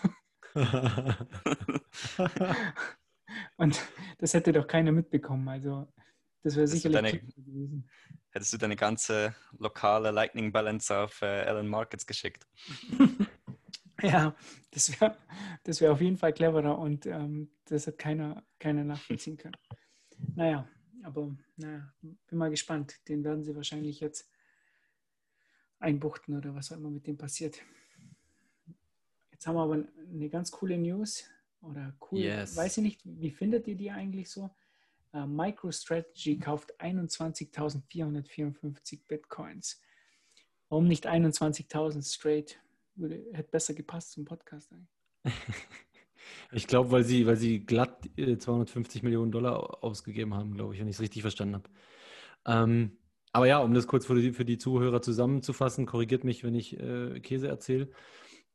[LAUGHS] [LAUGHS] und das hätte doch keiner mitbekommen. Also das wäre sicherlich deine, gewesen. Hättest du deine ganze lokale Lightning Balance auf äh, Allen Markets geschickt? [LAUGHS] ja, das wäre das wär auf jeden Fall cleverer und ähm, das hat keiner, keiner nachvollziehen können. Naja, aber naja, bin mal gespannt. Den werden sie wahrscheinlich jetzt einbuchten oder was auch immer mit dem passiert. Jetzt haben wir aber eine ganz coole News oder cool, yes. weiß ich nicht, wie findet ihr die eigentlich so? Uh, MicroStrategy kauft 21.454 Bitcoins. Warum nicht 21.000 straight? Würde, hätte besser gepasst zum Podcast eigentlich. [LAUGHS] Ich glaube, weil sie, weil sie glatt 250 äh, Millionen Dollar ausgegeben haben, glaube ich, wenn ich es richtig verstanden habe. Ähm, aber ja, um das kurz für die, für die Zuhörer zusammenzufassen, korrigiert mich, wenn ich äh, Käse erzähle.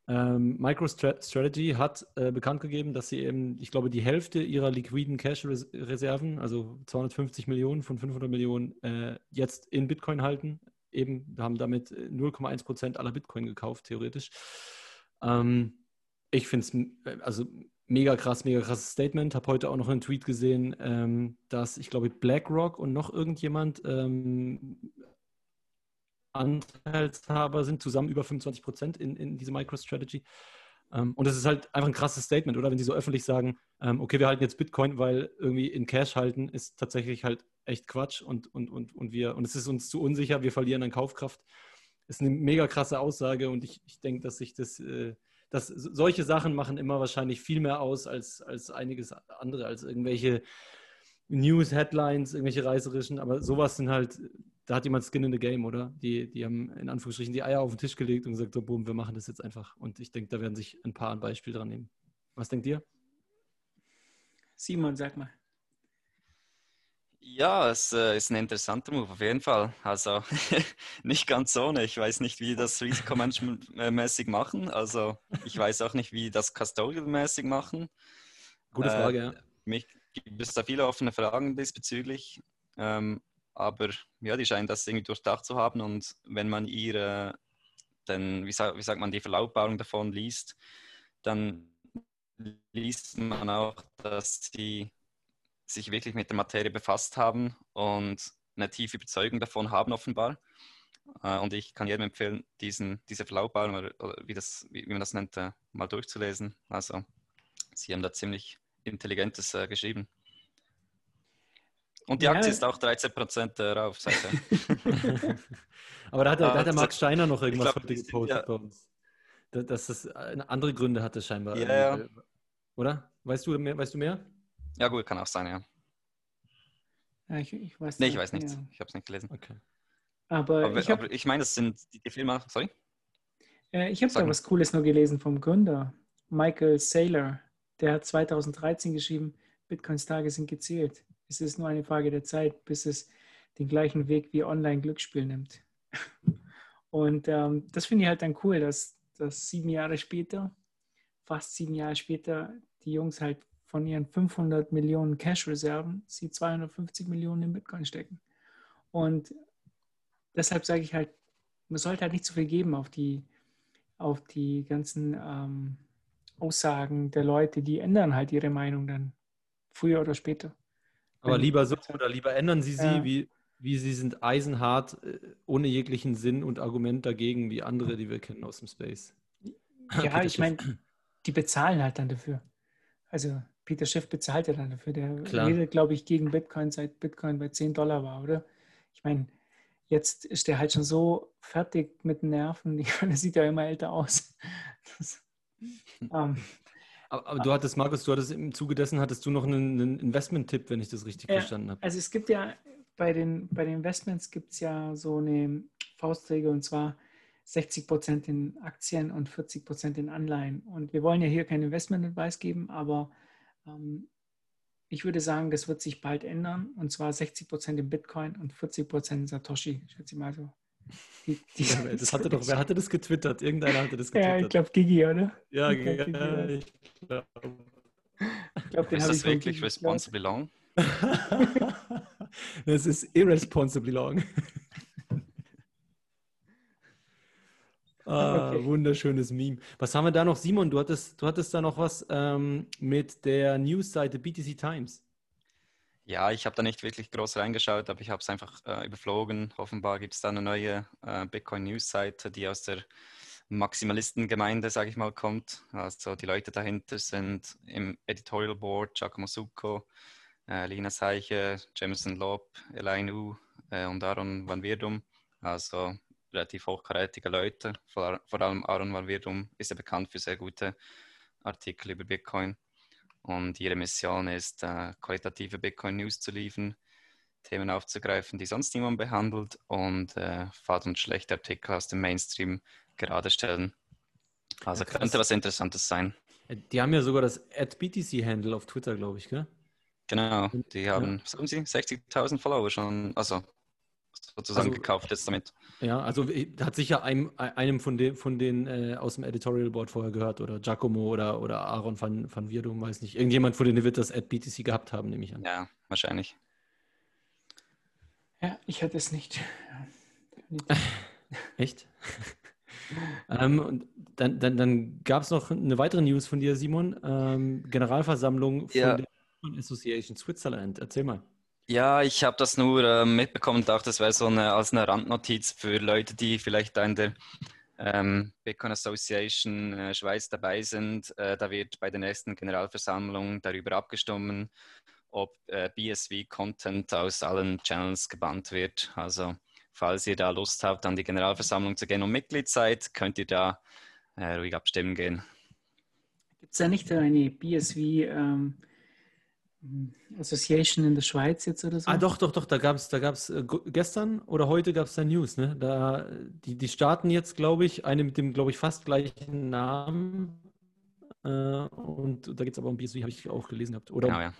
Ähm, MicroStrategy hat äh, bekannt gegeben, dass sie eben, ich glaube, die Hälfte ihrer liquiden Cash-Reserven, also 250 Millionen von 500 Millionen, äh, jetzt in Bitcoin halten. Eben haben damit 0,1 äh, Prozent aller Bitcoin gekauft, theoretisch. Ähm, ich finde es, äh, also mega krass, mega krasses Statement. Habe heute auch noch einen Tweet gesehen, ähm, dass ich glaube BlackRock und noch irgendjemand ähm, Anteilshaber sind, zusammen über 25 Prozent in, in diese MicroStrategy. Ähm, und das ist halt einfach ein krasses Statement, oder? Wenn sie so öffentlich sagen, ähm, okay, wir halten jetzt Bitcoin, weil irgendwie in Cash halten ist tatsächlich halt echt Quatsch und, und, und, und wir, und es ist uns zu unsicher, wir verlieren an Kaufkraft. Ist eine mega krasse Aussage und ich, ich denke, dass sich das äh, dass solche Sachen machen immer wahrscheinlich viel mehr aus als, als einiges andere, als irgendwelche News-Headlines, irgendwelche reißerischen, aber sowas sind halt, da hat jemand Skin in the Game, oder? Die, die haben in Anführungsstrichen die Eier auf den Tisch gelegt und gesagt, so, boom, wir machen das jetzt einfach. Und ich denke, da werden sich ein paar ein Beispiel dran nehmen. Was denkt ihr? Simon, sag mal. Ja, es äh, ist ein interessanter Move auf jeden Fall. Also [LAUGHS] nicht ganz ohne. Ich weiß nicht, wie das Risikomanagement-mäßig machen. Also ich weiß auch nicht, wie das Custodial-mäßig machen. Gute Frage, äh, ja. Mich gibt es da viele offene Fragen diesbezüglich. Ähm, aber ja, die scheinen das irgendwie durchdacht zu haben. Und wenn man ihre, denn, wie, wie sagt man, die Verlautbarung davon liest, dann liest man auch, dass die sich wirklich mit der Materie befasst haben und eine tiefe Überzeugung davon haben offenbar. Äh, und ich kann jedem empfehlen, diesen, diese Verlautbarung, oder, wie, das, wie, wie, man das nennt, äh, mal durchzulesen. Also sie haben da ziemlich Intelligentes äh, geschrieben. Und die ja. Aktie ist auch 13% rauf seitdem. [LAUGHS] Aber da hat, der, da hat der Marc Steiner noch irgendwas glaub, heute gepostet ja. bei uns. Dass das andere Gründe hatte scheinbar. Ja, ja. Oder? Weißt du mehr? Weißt du mehr? Ja, gut, kann auch sein, ja. ja ich, ich weiß nee, ich weiß nichts. Ja. Ich habe es nicht gelesen. Okay. Aber, aber, ich, hab, aber ich meine, das sind die, die Filme. Sorry? Äh, ich habe da was Cooles nur gelesen vom Gründer, Michael Saylor. Der hat 2013 geschrieben: Bitcoins Tage sind gezählt. Es ist nur eine Frage der Zeit, bis es den gleichen Weg wie Online-Glücksspiel nimmt. Und ähm, das finde ich halt dann cool, dass, dass sieben Jahre später, fast sieben Jahre später, die Jungs halt von ihren 500 Millionen Cash-Reserven sie 250 Millionen in Bitcoin stecken. Und deshalb sage ich halt, man sollte halt nicht zu viel geben auf die, auf die ganzen ähm, Aussagen der Leute, die ändern halt ihre Meinung dann früher oder später. Aber lieber so oder lieber ändern sie sie, ja. wie, wie sie sind eisenhart, äh, ohne jeglichen Sinn und Argument dagegen, wie andere, die wir kennen aus dem Space. Ja, ich meine, die bezahlen halt dann dafür. Also Peter Schiff bezahlt ja dann dafür. Der Klar. redet, glaube ich, gegen Bitcoin, seit Bitcoin bei 10 Dollar war, oder? Ich meine, jetzt ist der halt schon so fertig mit den Nerven. [LAUGHS] Der sieht ja immer älter aus. Das, ähm, aber, aber, du hattest, Markus, du hattest im Zuge dessen hattest du noch einen, einen Investment-Tipp, wenn ich das richtig ja, verstanden habe. Also es gibt ja bei den, bei den Investments gibt es ja so eine Faustregel und zwar 60 Prozent in Aktien und 40 Prozent in Anleihen. Und wir wollen ja hier keinen Investment-Advice geben, aber ähm, ich würde sagen, das wird sich bald ändern und zwar 60 Prozent in Bitcoin und 40 Prozent in Satoshi, schätze ich mal so. Die, die ja, das hatte doch, wer hatte das getwittert? Irgendeiner hatte das getwittert. Ja, ich glaube Gigi, oder? Ja, ich glaube. Ja, ich glaub. glaub, ist das wirklich responsibly long? [LAUGHS] das ist irresponsibly long. [LAUGHS] Ah, okay. Wunderschönes Meme. Was haben wir da noch, Simon? Du hattest, du hattest da noch was ähm, mit der Newsseite BTC Times. Ja, ich habe da nicht wirklich groß reingeschaut, aber ich habe es einfach äh, überflogen. Offenbar gibt es da eine neue äh, Bitcoin-News-Seite, die aus der Maximalistengemeinde, sage ich mal, kommt. Also die Leute dahinter sind im Editorial Board Giacomo Succo, äh, Lina Seiche, Jameson Loeb, Elaine U äh, und Aaron Van Wirdum. Also relativ hochkarätige Leute. Vor, vor allem Aaron Van Wirdum ist ja bekannt für sehr gute Artikel über Bitcoin. Und ihre Mission ist, äh, qualitative Bitcoin-News zu liefern, Themen aufzugreifen, die sonst niemand behandelt und äh, fad und schlechte Artikel aus dem Mainstream gerade stellen. Also ja, könnte was Interessantes sein. Die haben ja sogar das BTC-Handle auf Twitter, glaube ich, gell? Genau, die haben, ja. was haben sie, 60.000 Follower schon, also sozusagen also, gekauft jetzt damit. Ja, also hat sicher einem, einem von den, von den äh, aus dem Editorial Board vorher gehört oder Giacomo oder, oder Aaron van, van Wirdum, weiß nicht. Irgendjemand von denen wird das at BTC gehabt haben, nehme ich an. Ja, wahrscheinlich. Ja, ich hatte es nicht. [LAUGHS] Echt? [LAUGHS] ähm, und dann dann, dann gab es noch eine weitere News von dir, Simon. Ähm, Generalversammlung von ja. der Association Switzerland. Erzähl mal. Ja, ich habe das nur äh, mitbekommen und dachte, das wäre so eine, als eine Randnotiz für Leute, die vielleicht in der ähm, Bitcoin Association äh, Schweiz dabei sind. Äh, da wird bei der nächsten Generalversammlung darüber abgestimmt, ob äh, BSV-Content aus allen Channels gebannt wird. Also falls ihr da Lust habt, an die Generalversammlung zu gehen und Mitglied seid, könnt ihr da äh, ruhig abstimmen gehen. Gibt es da nicht eine BSV? Ähm Association in der Schweiz jetzt oder so? Ah, doch, doch, doch, da gab es da gab's, äh, gestern oder heute gab es da News, ne? Da, die, die starten jetzt, glaube ich, eine mit dem, glaube ich, fast gleichen Namen. Äh, und da geht es aber um BSV, habe ich auch gelesen gehabt. Oder genau, ja.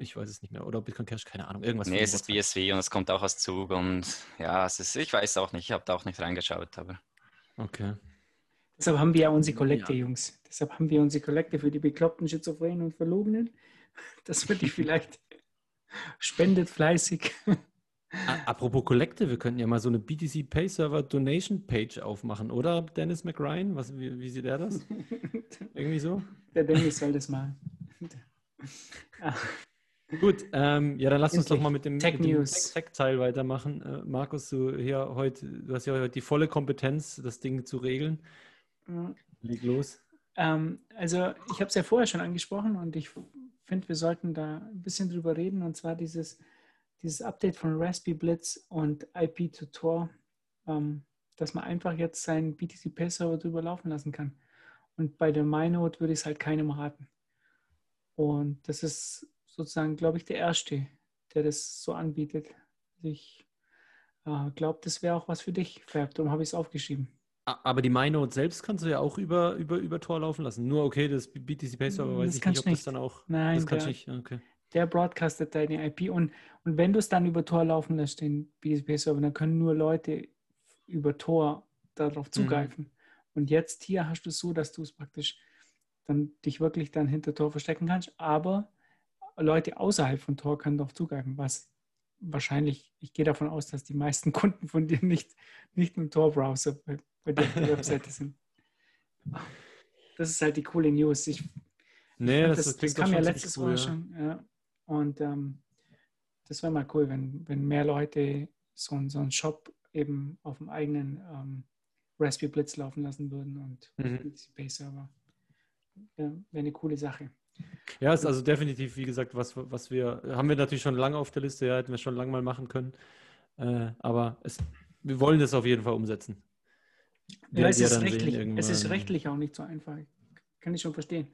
Ich weiß es nicht mehr. Oder Bitcoin Cash, keine Ahnung. Irgendwas. Nee, es ist BSV und es kommt auch aus Zug und ja, es ist, ich weiß auch nicht, ich habe da auch nicht reingeschaut, aber. Okay. Deshalb haben wir ja unsere Kollekte, ja. Jungs. Deshalb haben wir unsere Kollekte für die bekloppten Schizophrenen und Verlogenen dass man die vielleicht [LAUGHS] spendet fleißig. Apropos Kollekte, wir könnten ja mal so eine BTC Pay Server Donation Page aufmachen, oder Dennis McRyan? Was, wie, wie sieht er das? Irgendwie so? Der Dennis soll das mal. [LAUGHS] Gut, ähm, ja, dann lass uns doch mal mit dem Tech News Tech-Teil weitermachen. Äh, Markus, du hier heute, du hast ja heute die volle Kompetenz, das Ding zu regeln. Leg los. Ähm, also ich habe es ja vorher schon angesprochen und ich finde, wir sollten da ein bisschen drüber reden und zwar dieses, dieses Update von Raspberry Blitz und IP to Tor, ähm, dass man einfach jetzt seinen BTC Pay Server drüber laufen lassen kann. Und bei der MyNode würde ich es halt keinem raten. Und das ist sozusagen, glaube ich, der erste, der das so anbietet. Ich äh, glaube, das wäre auch was für dich, Fab. Darum habe ich es aufgeschrieben. Aber die MyNote selbst kannst du ja auch über, über, über Tor laufen lassen. Nur okay, das BTC Pay Server weiß das ich nicht, ob nicht. das dann auch. Nein, das kann ich nicht. Okay. Der broadcastet deine IP und, und wenn du es dann über Tor laufen lässt, den BTC Pay Server, dann können nur Leute über Tor darauf mhm. zugreifen. Mhm. Und jetzt hier hast du es so, dass du es praktisch dann dich wirklich dann hinter Tor verstecken kannst, aber Leute außerhalb von Tor können darauf zugreifen, was wahrscheinlich, ich gehe davon aus, dass die meisten [LAUGHS] Kunden von dir nicht, nicht im Tor-Browser bei der Webseite sind. Das ist halt die coole News. Ich, nee, das, das, das kam ja letztes cool, Mal schon. Ja. Und ähm, das wäre mal cool, wenn, wenn mehr Leute so, so einen Shop eben auf dem eigenen ähm, Raspberry Blitz laufen lassen würden und mhm. Base Server. Ja, wäre eine coole Sache. Ja, ist also definitiv, wie gesagt, was, was wir, haben wir natürlich schon lange auf der Liste, ja, hätten wir schon lange mal machen können. Äh, aber es, wir wollen das auf jeden Fall umsetzen. Ja, es, ist rechtlich, es ist rechtlich auch nicht so einfach. Kann ich schon verstehen.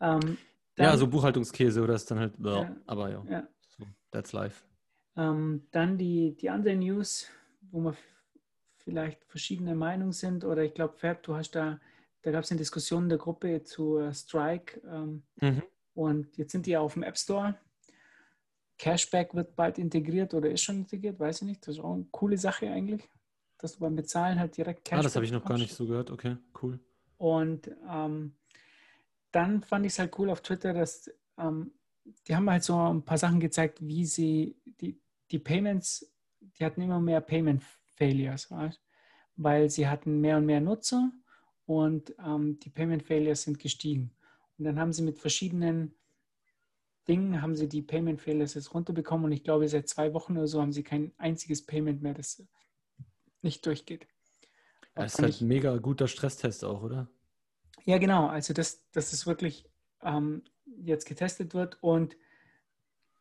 Ähm, dann, ja, so Buchhaltungskäse oder ist dann halt, ja, aber ja, ja. So, that's life. Ähm, dann die, die andere News, wo wir vielleicht verschiedene Meinungen sind, oder ich glaube, Fab, du hast da, da gab es eine Diskussion in der Gruppe zu Strike ähm, mhm. und jetzt sind die auf dem App Store. Cashback wird bald integriert oder ist schon integriert, weiß ich nicht. Das ist auch eine coole Sache eigentlich, dass du beim Bezahlen halt direkt Cashback Ah, das habe ich noch gar nicht so gehört. Okay, cool. Und ähm, dann fand ich es halt cool auf Twitter, dass ähm, die haben halt so ein paar Sachen gezeigt, wie sie die, die Payments, die hatten immer mehr Payment Failures, right? weil sie hatten mehr und mehr Nutzer und ähm, die Payment Failures sind gestiegen. Und dann haben sie mit verschiedenen Dingen haben sie die Payment Failures jetzt runterbekommen und ich glaube, seit zwei Wochen oder so haben sie kein einziges Payment mehr, das nicht durchgeht. Das ist halt ein mega guter Stresstest auch, oder? Ja, genau. Also, dass, dass es wirklich ähm, jetzt getestet wird und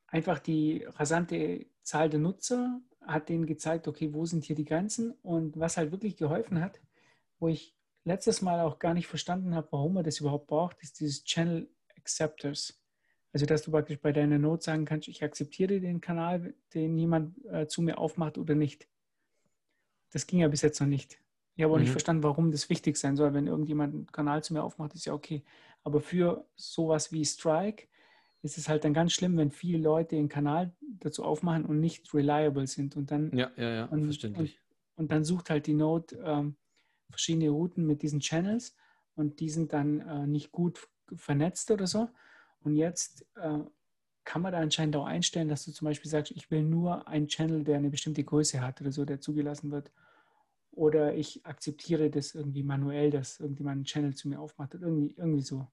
einfach die rasante Zahl der Nutzer hat denen gezeigt, okay, wo sind hier die Grenzen und was halt wirklich geholfen hat, wo ich letztes Mal auch gar nicht verstanden habe, warum man das überhaupt braucht, ist dieses Channel Acceptors. Also, dass du praktisch bei deiner Note sagen kannst, ich akzeptiere den Kanal, den jemand äh, zu mir aufmacht oder nicht. Das ging ja bis jetzt noch nicht. Ich habe auch mhm. nicht verstanden, warum das wichtig sein soll. Wenn irgendjemand einen Kanal zu mir aufmacht, ist ja okay. Aber für sowas wie Strike ist es halt dann ganz schlimm, wenn viele Leute den Kanal dazu aufmachen und nicht reliable sind. Und dann, ja, ja, ja, und, verständlich. Und, und, dann sucht halt die Node ähm, verschiedene Routen mit diesen Channels und die sind dann äh, nicht gut vernetzt oder so. Und jetzt äh, kann man da anscheinend auch einstellen, dass du zum Beispiel sagst, ich will nur einen Channel, der eine bestimmte Größe hat oder so, der zugelassen wird. Oder ich akzeptiere das irgendwie manuell, dass irgendjemand einen Channel zu mir aufmacht. Irgendwie, irgendwie so.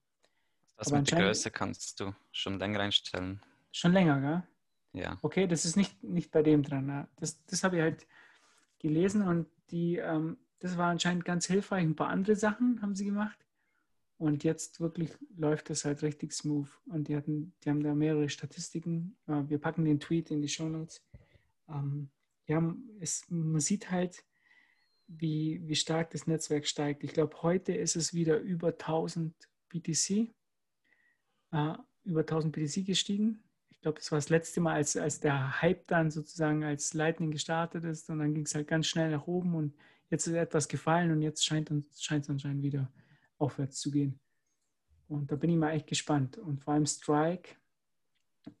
Das Aber mit der Größe kannst du schon länger einstellen. Schon länger, gell? Ja. Okay, das ist nicht, nicht bei dem dran. Ne? Das, das habe ich halt gelesen und die, ähm, das war anscheinend ganz hilfreich. Ein paar andere Sachen haben sie gemacht. Und jetzt wirklich läuft das halt richtig smooth. Und die hatten, die haben da mehrere Statistiken. Äh, wir packen den Tweet in die Show Notes. Ähm, ja, es, man sieht halt, wie, wie stark das Netzwerk steigt. Ich glaube, heute ist es wieder über 1000 BTC, äh, über 1000 BTC gestiegen. Ich glaube, das war das letzte Mal, als, als der Hype dann sozusagen als Lightning gestartet ist und dann ging es halt ganz schnell nach oben und jetzt ist etwas gefallen und jetzt scheint es anscheinend wieder aufwärts zu gehen. Und da bin ich mal echt gespannt. Und vor allem Strike.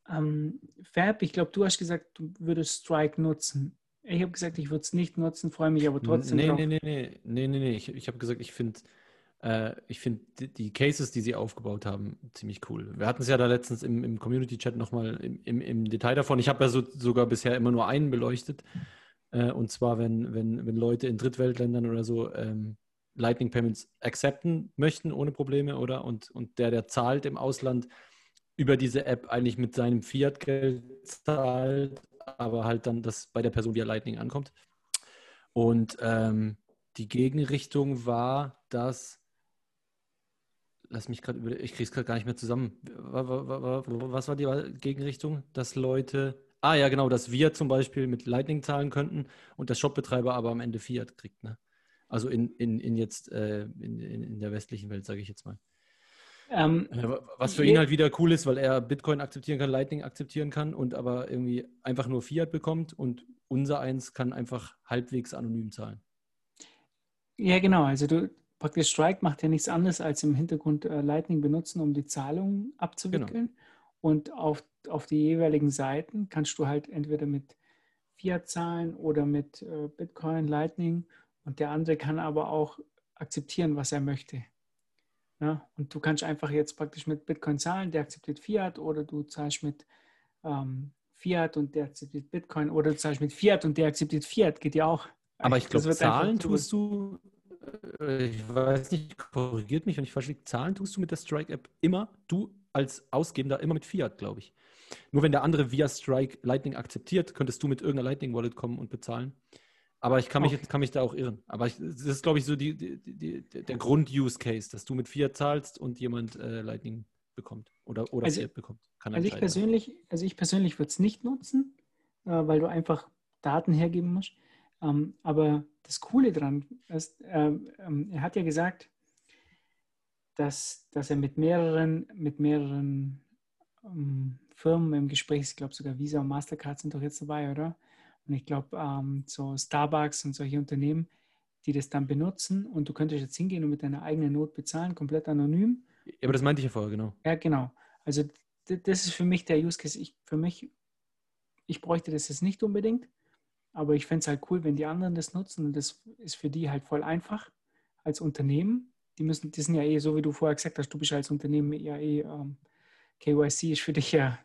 Ähm, Fab, ich glaube, du hast gesagt, du würdest Strike nutzen. Ich habe gesagt, ich würde es nicht nutzen, freue mich aber trotzdem. Nee, drauf. nee, nee, nee, nee, nee, nee. Ich, ich habe gesagt, ich finde äh, ich finde die, Cases, die sie aufgebaut haben, ziemlich cool. Wir hatten es ja da letztens im, im Community-Chat nochmal im, im, im Detail davon. Ich habe ja so, sogar bisher immer nur einen beleuchtet. Äh, und zwar, wenn, wenn, wenn Leute in Drittweltländern oder so ähm, Lightning Payments accepten möchten ohne Probleme, oder? Und, und der, der zahlt im Ausland, über diese App eigentlich mit seinem Fiat-Geld zahlt, aber halt dann das bei der Person via Lightning ankommt. Und ähm, die Gegenrichtung war, dass lass mich gerade über, ich kriege es gerade gar nicht mehr zusammen. Was war die Gegenrichtung? Dass Leute, ah ja genau, dass wir zum Beispiel mit Lightning zahlen könnten und der Shopbetreiber aber am Ende Fiat kriegt, ne? Also in, in, in jetzt äh, in, in der westlichen Welt, sage ich jetzt mal. Ähm, Was für ihn halt wieder cool ist, weil er Bitcoin akzeptieren kann, Lightning akzeptieren kann und aber irgendwie einfach nur Fiat bekommt und unser eins kann einfach halbwegs anonym zahlen. Ja, genau. Also du praktisch Strike macht ja nichts anderes als im Hintergrund äh, Lightning benutzen, um die Zahlungen abzuwickeln. Genau. Und auf, auf die jeweiligen Seiten kannst du halt entweder mit Fiat zahlen oder mit äh, Bitcoin, Lightning und der andere kann aber auch akzeptieren, was er möchte. Ja, und du kannst einfach jetzt praktisch mit Bitcoin zahlen, der akzeptiert Fiat oder du zahlst mit ähm, Fiat und der akzeptiert Bitcoin oder du zahlst mit Fiat und der akzeptiert Fiat, geht ja auch. Aber ich glaube, Zahlen tust du, äh, ich weiß nicht, korrigiert mich, wenn ich falsch liege, Zahlen tust du mit der Strike-App immer, du als Ausgebender immer mit Fiat, glaube ich. Nur wenn der andere via Strike Lightning akzeptiert, könntest du mit irgendeiner Lightning-Wallet kommen und bezahlen. Aber ich kann mich, okay. kann mich da auch irren. Aber ich, das ist, glaube ich, so die, die, die, der Grund-Use-Case, dass du mit Fiat zahlst und jemand äh, Lightning bekommt oder, oder also, Fiat bekommt. also, ich persönlich, also ich persönlich würde es nicht nutzen, äh, weil du einfach Daten hergeben musst. Ähm, aber das Coole daran ist, äh, er hat ja gesagt, dass, dass er mit mehreren, mit mehreren ähm, Firmen im Gespräch. Ich glaube sogar Visa und Mastercard sind doch jetzt dabei, oder? Und ich glaube, ähm, so Starbucks und solche Unternehmen, die das dann benutzen und du könntest jetzt hingehen und mit deiner eigenen Not bezahlen, komplett anonym. Ja, aber das meinte ich ja vorher, genau. Ja, genau. Also das ist für mich der Use Case. Ich, für mich, ich bräuchte das jetzt nicht unbedingt, aber ich fände es halt cool, wenn die anderen das nutzen und das ist für die halt voll einfach als Unternehmen. Die müssen, die sind ja eh, so wie du vorher gesagt hast, du bist als Unternehmen ja eh, ähm, KYC ist für dich ja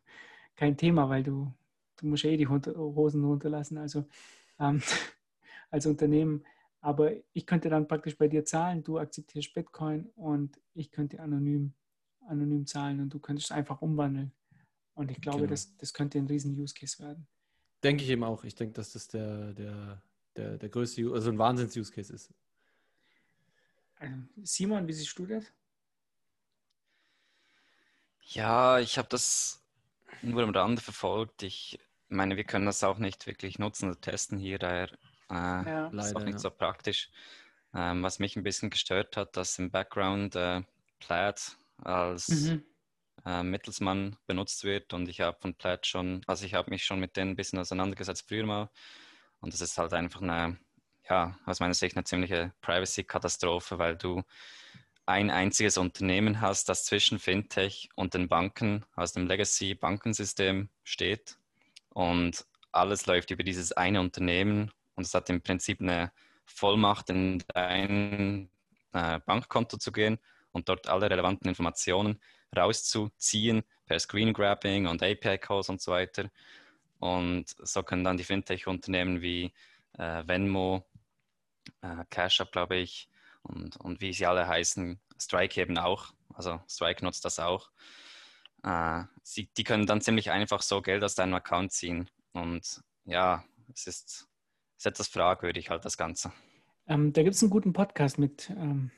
kein Thema, weil du, du musst ja eh die Hosen runterlassen, also ähm, [LAUGHS] als Unternehmen. Aber ich könnte dann praktisch bei dir zahlen, du akzeptierst Bitcoin und ich könnte anonym anonym zahlen und du könntest einfach umwandeln. Und ich glaube, genau. das, das könnte ein riesen Use Case werden. Denke ich eben auch. Ich denke, dass das der, der, der, der größte, also ein Wahnsinns-Use Case ist. Ähm, Simon, wie siehst du das? Ja, ich habe das nur am Rande verfolgt. Ich meine, wir können das auch nicht wirklich nutzen oder testen hier, daher äh, ja. ist Leider, auch nicht ja. so praktisch. Ähm, was mich ein bisschen gestört hat, dass im Background äh, Plaid als mhm. äh, Mittelsmann benutzt wird. Und ich habe von Plaid schon, also ich habe mich schon mit denen ein bisschen auseinandergesetzt früher mal. Und das ist halt einfach eine, ja, aus meiner Sicht eine ziemliche Privacy-Katastrophe, weil du ein einziges Unternehmen hast, das zwischen Fintech und den Banken aus dem Legacy-Bankensystem steht. Und alles läuft über dieses eine Unternehmen und es hat im Prinzip eine Vollmacht, in dein äh, Bankkonto zu gehen und dort alle relevanten Informationen rauszuziehen per Screen Grabbing und API-Calls und so weiter. Und so können dann die Fintech-Unternehmen wie äh, Venmo, äh, CashUp, glaube ich, und, und wie sie alle heißen, Strike eben auch. Also Strike nutzt das auch. Äh, sie, die können dann ziemlich einfach so Geld aus deinem Account ziehen. Und ja, es ist, ist etwas fragwürdig halt das Ganze. Ähm, da gibt es einen guten Podcast mit ähm,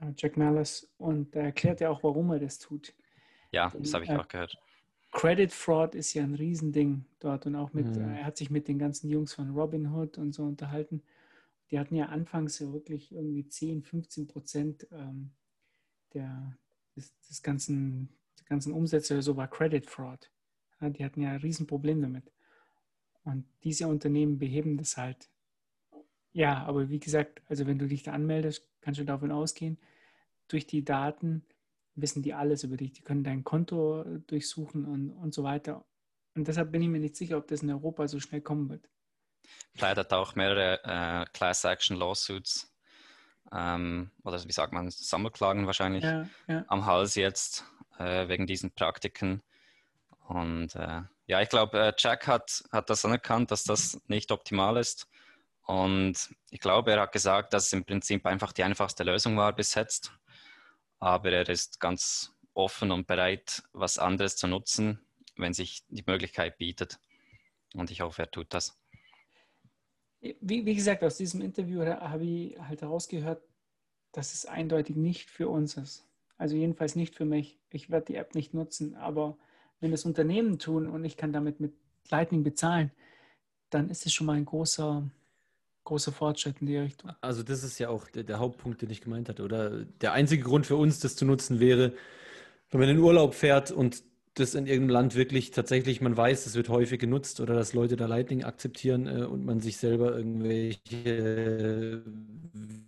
äh, Jack Malice, und er erklärt ja auch, warum er das tut. Ja, das habe ich äh, auch gehört. Credit Fraud ist ja ein Riesending dort und auch mit, mhm. er hat sich mit den ganzen Jungs von Robinhood und so unterhalten. Die hatten ja anfangs ja wirklich irgendwie 10, 15 Prozent ähm, der, des, des, ganzen, der ganzen Umsätze oder so war Credit Fraud. Ja, die hatten ja ein Riesenproblem damit. Und diese Unternehmen beheben das halt. Ja, aber wie gesagt, also wenn du dich da anmeldest, kannst du davon ausgehen, durch die Daten wissen die alles über dich. Die können dein Konto durchsuchen und, und so weiter. Und deshalb bin ich mir nicht sicher, ob das in Europa so schnell kommen wird. Hat auch mehrere äh, Class Action Lawsuits ähm, oder wie sagt man, Sammelklagen wahrscheinlich ja, ja. am Hals jetzt äh, wegen diesen Praktiken. Und äh, ja, ich glaube, äh, Jack hat, hat das anerkannt, dass das nicht optimal ist. Und ich glaube, er hat gesagt, dass es im Prinzip einfach die einfachste Lösung war bis jetzt aber er ist ganz offen und bereit, was anderes zu nutzen, wenn sich die Möglichkeit bietet. Und ich hoffe, er tut das. Wie, wie gesagt, aus diesem Interview habe ich halt herausgehört, dass es eindeutig nicht für uns ist. Also jedenfalls nicht für mich. Ich werde die App nicht nutzen, aber wenn das Unternehmen tun und ich kann damit mit Lightning bezahlen, dann ist es schon mal ein großer, großer Fortschritt in die Richtung. Also das ist ja auch der, der, Hauptpunkt, den ich gemeint hatte. Oder der einzige Grund für uns, das zu nutzen, wäre, wenn man in den Urlaub fährt und das in irgendeinem Land wirklich tatsächlich, man weiß, es wird häufig genutzt oder dass Leute da Lightning akzeptieren äh, und man sich selber irgendwelche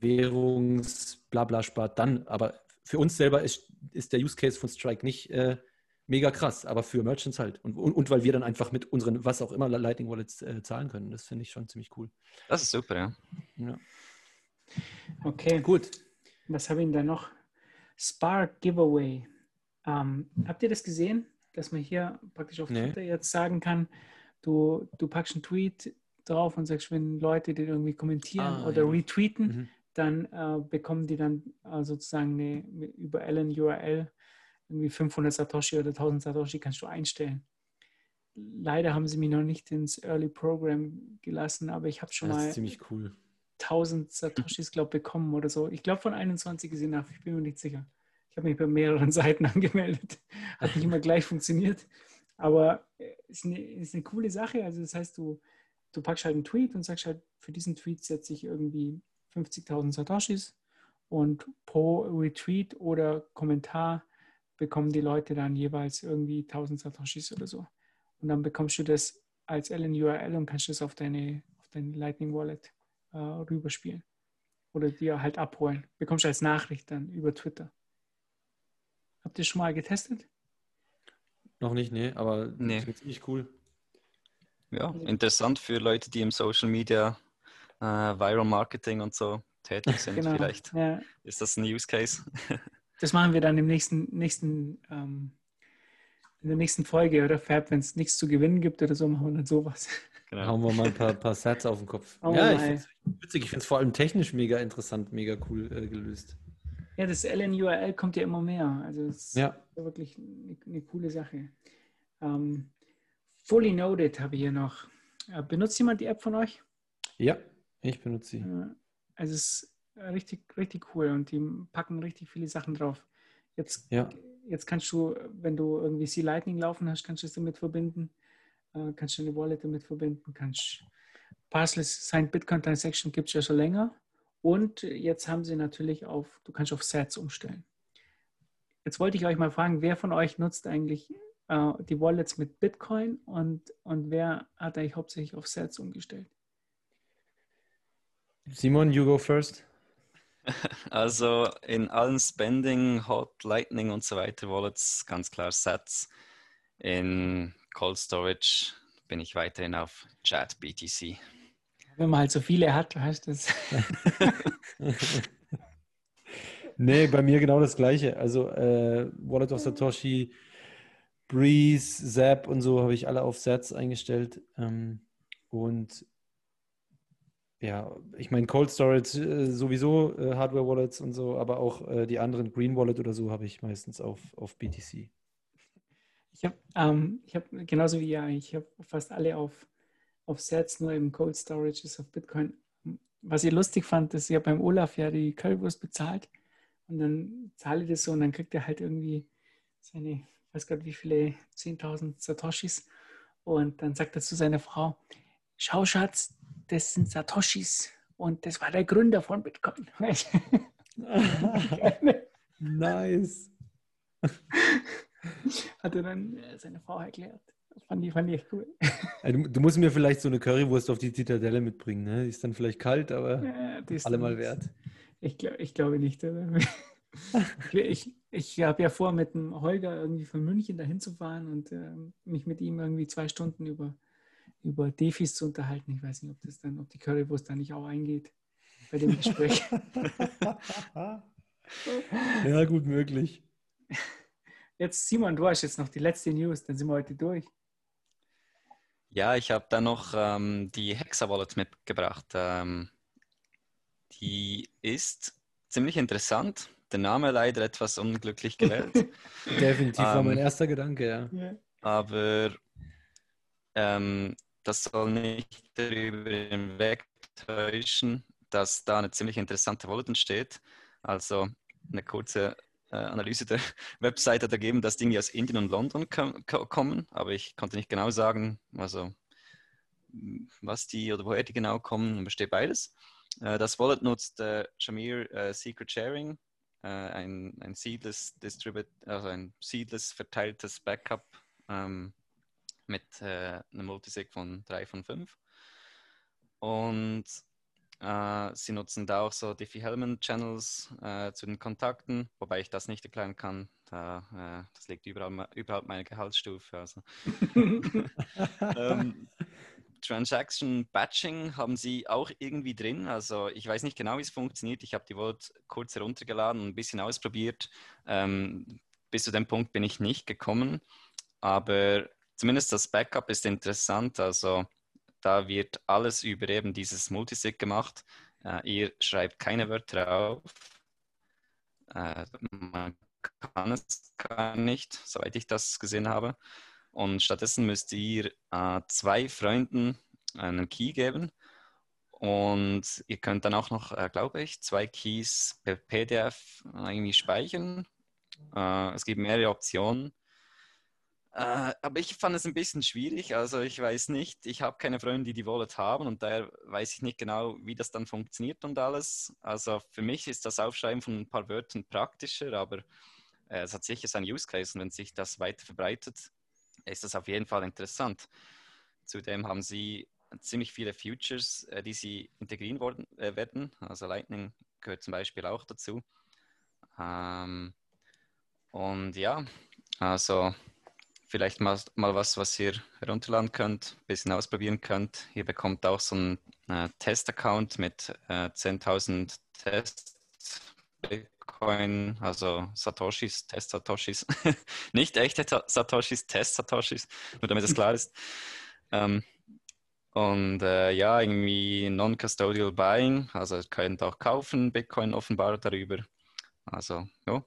Währungsblabla spart, dann. Aber für uns selber ist, ist der Use Case von Strike nicht äh, mega krass, aber für Merchants halt. Und, und, und, weil wir dann einfach mit unseren, was auch immer, Lightning Wallets äh, zahlen können. Das finde ich schon ziemlich cool. Das ist super, ja. ja. Okay, gut. Was habe ich denn da noch? Spark Giveaway. Ähm, habt ihr das gesehen, dass man hier praktisch auf nee. Twitter jetzt sagen kann, du, du packst einen Tweet drauf und sagst, wenn Leute den irgendwie kommentieren ah, oder ja. retweeten, mhm. dann äh, bekommen die dann äh, sozusagen eine, über Ellen URL irgendwie 500 Satoshi oder 1000 Satoshi kannst du einstellen. Leider haben sie mich noch nicht ins Early Program gelassen, aber ich habe schon das mal ziemlich cool. 1000 Satoshis, glaube ich, bekommen oder so. Ich glaube von 21 gesehen nach, ich bin mir nicht sicher. Ich habe mich bei mehreren [LAUGHS] Seiten angemeldet. Hat nicht immer gleich funktioniert. Aber es ist eine, ist eine coole Sache. Also das heißt, du, du packst halt einen Tweet und sagst halt, für diesen Tweet setze ich irgendwie 50.000 Satoshis und pro Retweet oder Kommentar bekommen die Leute dann jeweils irgendwie 1000 Satoshis oder so. Und dann bekommst du das als LNURL und kannst das auf deine, auf dein Lightning Wallet äh, rüberspielen. Oder dir halt abholen. Bekommst du als Nachricht dann über Twitter. Habt ihr schon mal getestet? Noch nicht, nee, aber nee. das ziemlich cool. Ja, interessant für Leute, die im Social Media, äh, Viral Marketing und so tätig sind. genau, Vielleicht ja. ist das ein Use Case. [LAUGHS] das machen wir dann im nächsten, nächsten ähm, in der nächsten Folge, oder Fab, wenn es nichts zu gewinnen gibt oder so, machen wir dann sowas. Genau. Hauen wir mal ein [LAUGHS] paar, paar Sets auf den Kopf. Oh ja, ich finde es witzig. Ich finde es vor allem technisch mega interessant, mega cool äh, gelöst. Ja, das LNURL kommt ja immer mehr. Also es ja. ist wirklich eine, eine coole Sache. Ähm, Fully Noted habe ich hier noch. Äh, benutzt jemand die App von euch? Ja, ich benutze sie. Also es ist richtig, richtig cool und die packen richtig viele Sachen drauf. Jetzt, ja. jetzt kannst du, wenn du irgendwie C Lightning laufen hast, kannst du es damit verbinden. Äh, kannst du eine Wallet damit verbinden. Kannst Parsless Signed Bitcoin Transaction gibt es ja schon länger. Und jetzt haben sie natürlich auf, du kannst auf Sets umstellen. Jetzt wollte ich euch mal fragen, wer von euch nutzt eigentlich äh, die Wallets mit Bitcoin und, und wer hat eigentlich hauptsächlich auf Sets umgestellt? Simon, you go first. [LAUGHS] Also in allen Spending, Hot, Lightning und so weiter Wallets ganz klar Sets. In Cold Storage bin ich weiterhin auf Chat BTC. Wenn man halt so viele hat, heißt das. [LAUGHS] [LAUGHS] nee, bei mir genau das gleiche. Also äh, Wallet of Satoshi, Breeze, Zap und so habe ich alle auf Sets eingestellt. Ähm, und ja, ich meine Cold Storage äh, sowieso, äh, Hardware Wallets und so, aber auch äh, die anderen Green Wallet oder so habe ich meistens auf, auf BTC. Ich habe ähm, hab genauso wie ja, ich habe fast alle auf, auf Sets, nur im Cold Storage ist auf Bitcoin. Was ich lustig fand, ist, ich habe beim Olaf ja die Currywurst bezahlt und dann zahle ich das so und dann kriegt er halt irgendwie seine, ich weiß gerade wie viele, 10.000 Satoshis und dann sagt er zu seiner Frau, schau Schatz, das sind Satoshis und das war der Gründer von Bitcoin. [LAUGHS] [LAUGHS] nice. Hat er dann äh, seine Frau erklärt. Fand ich, fand ich echt cool. Du, du, musst mir vielleicht so eine Currywurst auf die Zitadelle mitbringen. Ne? Die ist dann vielleicht kalt, aber ja, allemal wert. Ich, glaub, ich glaube nicht. [LAUGHS] ich, ich habe ja vor, mit dem Holger irgendwie von München dahin zu fahren und äh, mich mit ihm irgendwie zwei Stunden über über Defis zu unterhalten. Ich weiß nicht, ob das dann, ob die Currywurst da nicht auch eingeht bei dem Gespräch. [LAUGHS] ja, gut möglich. Jetzt, Simon, du hast jetzt noch die letzte News, dann sind wir heute durch. Ja, ich habe da noch ähm, die Hexa-Wallet mitgebracht. Ähm, die ist ziemlich interessant. Der Name leider etwas unglücklich gewählt. [LAUGHS] Definitiv ähm, war mein erster Gedanke, ja. Aber ähm, das soll nicht darüber hinwegtäuschen, dass da eine ziemlich interessante Wallet entsteht. Also eine kurze Analyse der [LAUGHS] Website hat ergeben, dass Dinge aus Indien und London kommen, aber ich konnte nicht genau sagen, also was die oder woher die genau kommen, besteht beides. Äh, das Wallet nutzt äh, Shamir äh, Secret Sharing, äh, ein, ein seedless Distribute, also ein seedless verteiltes Backup ähm, mit äh, einem Multisig von 3 von 5. Und äh, sie nutzen da auch so Diffie-Hellman-Channels äh, zu den Kontakten, wobei ich das nicht erklären kann. Da, äh, das liegt überall, überhaupt meine Gehaltsstufe. Also. [LAUGHS] ähm, Transaction Batching haben sie auch irgendwie drin. Also ich weiß nicht genau, wie es funktioniert. Ich habe die Wort kurz heruntergeladen und ein bisschen ausprobiert. Ähm, bis zu dem Punkt bin ich nicht gekommen. Aber zumindest das Backup ist interessant. Also da wird alles über eben dieses Multisig gemacht. Äh, ihr schreibt keine Wörter auf. Äh, man kann es gar nicht, soweit ich das gesehen habe. Und stattdessen müsst ihr äh, zwei Freunden einen Key geben. Und ihr könnt dann auch noch, äh, glaube ich, zwei Keys per PDF irgendwie speichern. Äh, es gibt mehrere Optionen. Äh, aber ich fand es ein bisschen schwierig. Also ich weiß nicht, ich habe keine Freunde, die die Wallet haben und daher weiß ich nicht genau, wie das dann funktioniert und alles. Also für mich ist das Aufschreiben von ein paar Wörtern praktischer, aber äh, es hat sicher seinen Use Case und wenn sich das weiter verbreitet, ist das auf jeden Fall interessant. Zudem haben sie ziemlich viele Futures, äh, die sie integrieren worden, äh, werden. Also Lightning gehört zum Beispiel auch dazu. Ähm, und ja, also vielleicht mal, mal was, was ihr herunterladen könnt, ein bisschen ausprobieren könnt. Ihr bekommt auch so einen äh, Test-Account mit äh, 10.000 Tests. Bitcoin, also Satoshis, Test-Satoshis. [LAUGHS] Nicht echte Satoshis, Test-Satoshis, nur damit es klar ist. Ähm, und äh, ja, irgendwie Non-Custodial Buying, also ihr könnt auch kaufen, Bitcoin offenbar darüber. Also ja,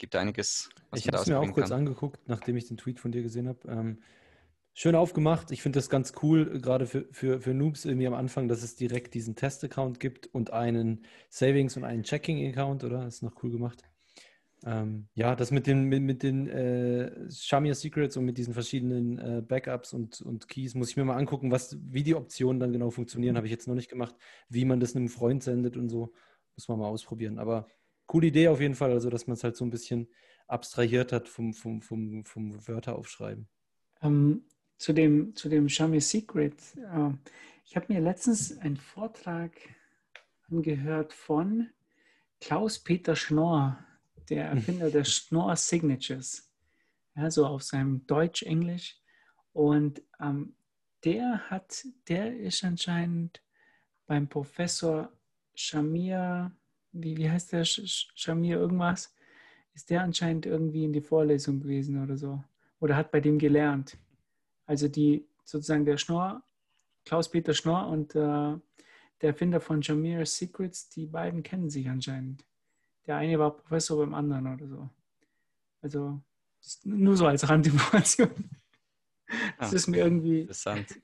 gibt einiges. Was ich habe es mir auch kurz kann. angeguckt, nachdem ich den Tweet von dir gesehen habe. Ähm, schön aufgemacht. Ich finde das ganz cool, gerade für, für, für Noobs irgendwie am Anfang, dass es direkt diesen Test-Account gibt und einen Savings- und einen Checking-Account, oder? Das ist noch cool gemacht. Ähm, ja, das mit den, mit, mit den äh, Shamir Secrets und mit diesen verschiedenen äh, Backups und, und Keys muss ich mir mal angucken, was, wie die Optionen dann genau funktionieren. Habe ich jetzt noch nicht gemacht. Wie man das einem Freund sendet und so, muss man mal ausprobieren. Aber coole Idee auf jeden Fall, also dass man es halt so ein bisschen abstrahiert hat vom, vom, vom, vom Wörter aufschreiben. Ähm, zu dem, zu dem Shamir Secret. Äh, ich habe mir letztens einen Vortrag angehört von Klaus-Peter Schnorr der Erfinder der Schnorr Signatures, ja, so auf seinem Deutsch-Englisch. Und ähm, der hat, der ist anscheinend beim Professor Shamir, wie, wie heißt der, Shamir irgendwas, ist der anscheinend irgendwie in die Vorlesung gewesen oder so. Oder hat bei dem gelernt. Also die sozusagen der Schnorr, Klaus-Peter Schnorr und äh, der Erfinder von Shamir Secrets, die beiden kennen sich anscheinend. Der eine war Professor beim anderen oder so. Also nur so als Randinformation. [LAUGHS] Das ah, ist mir irgendwie. Interessant.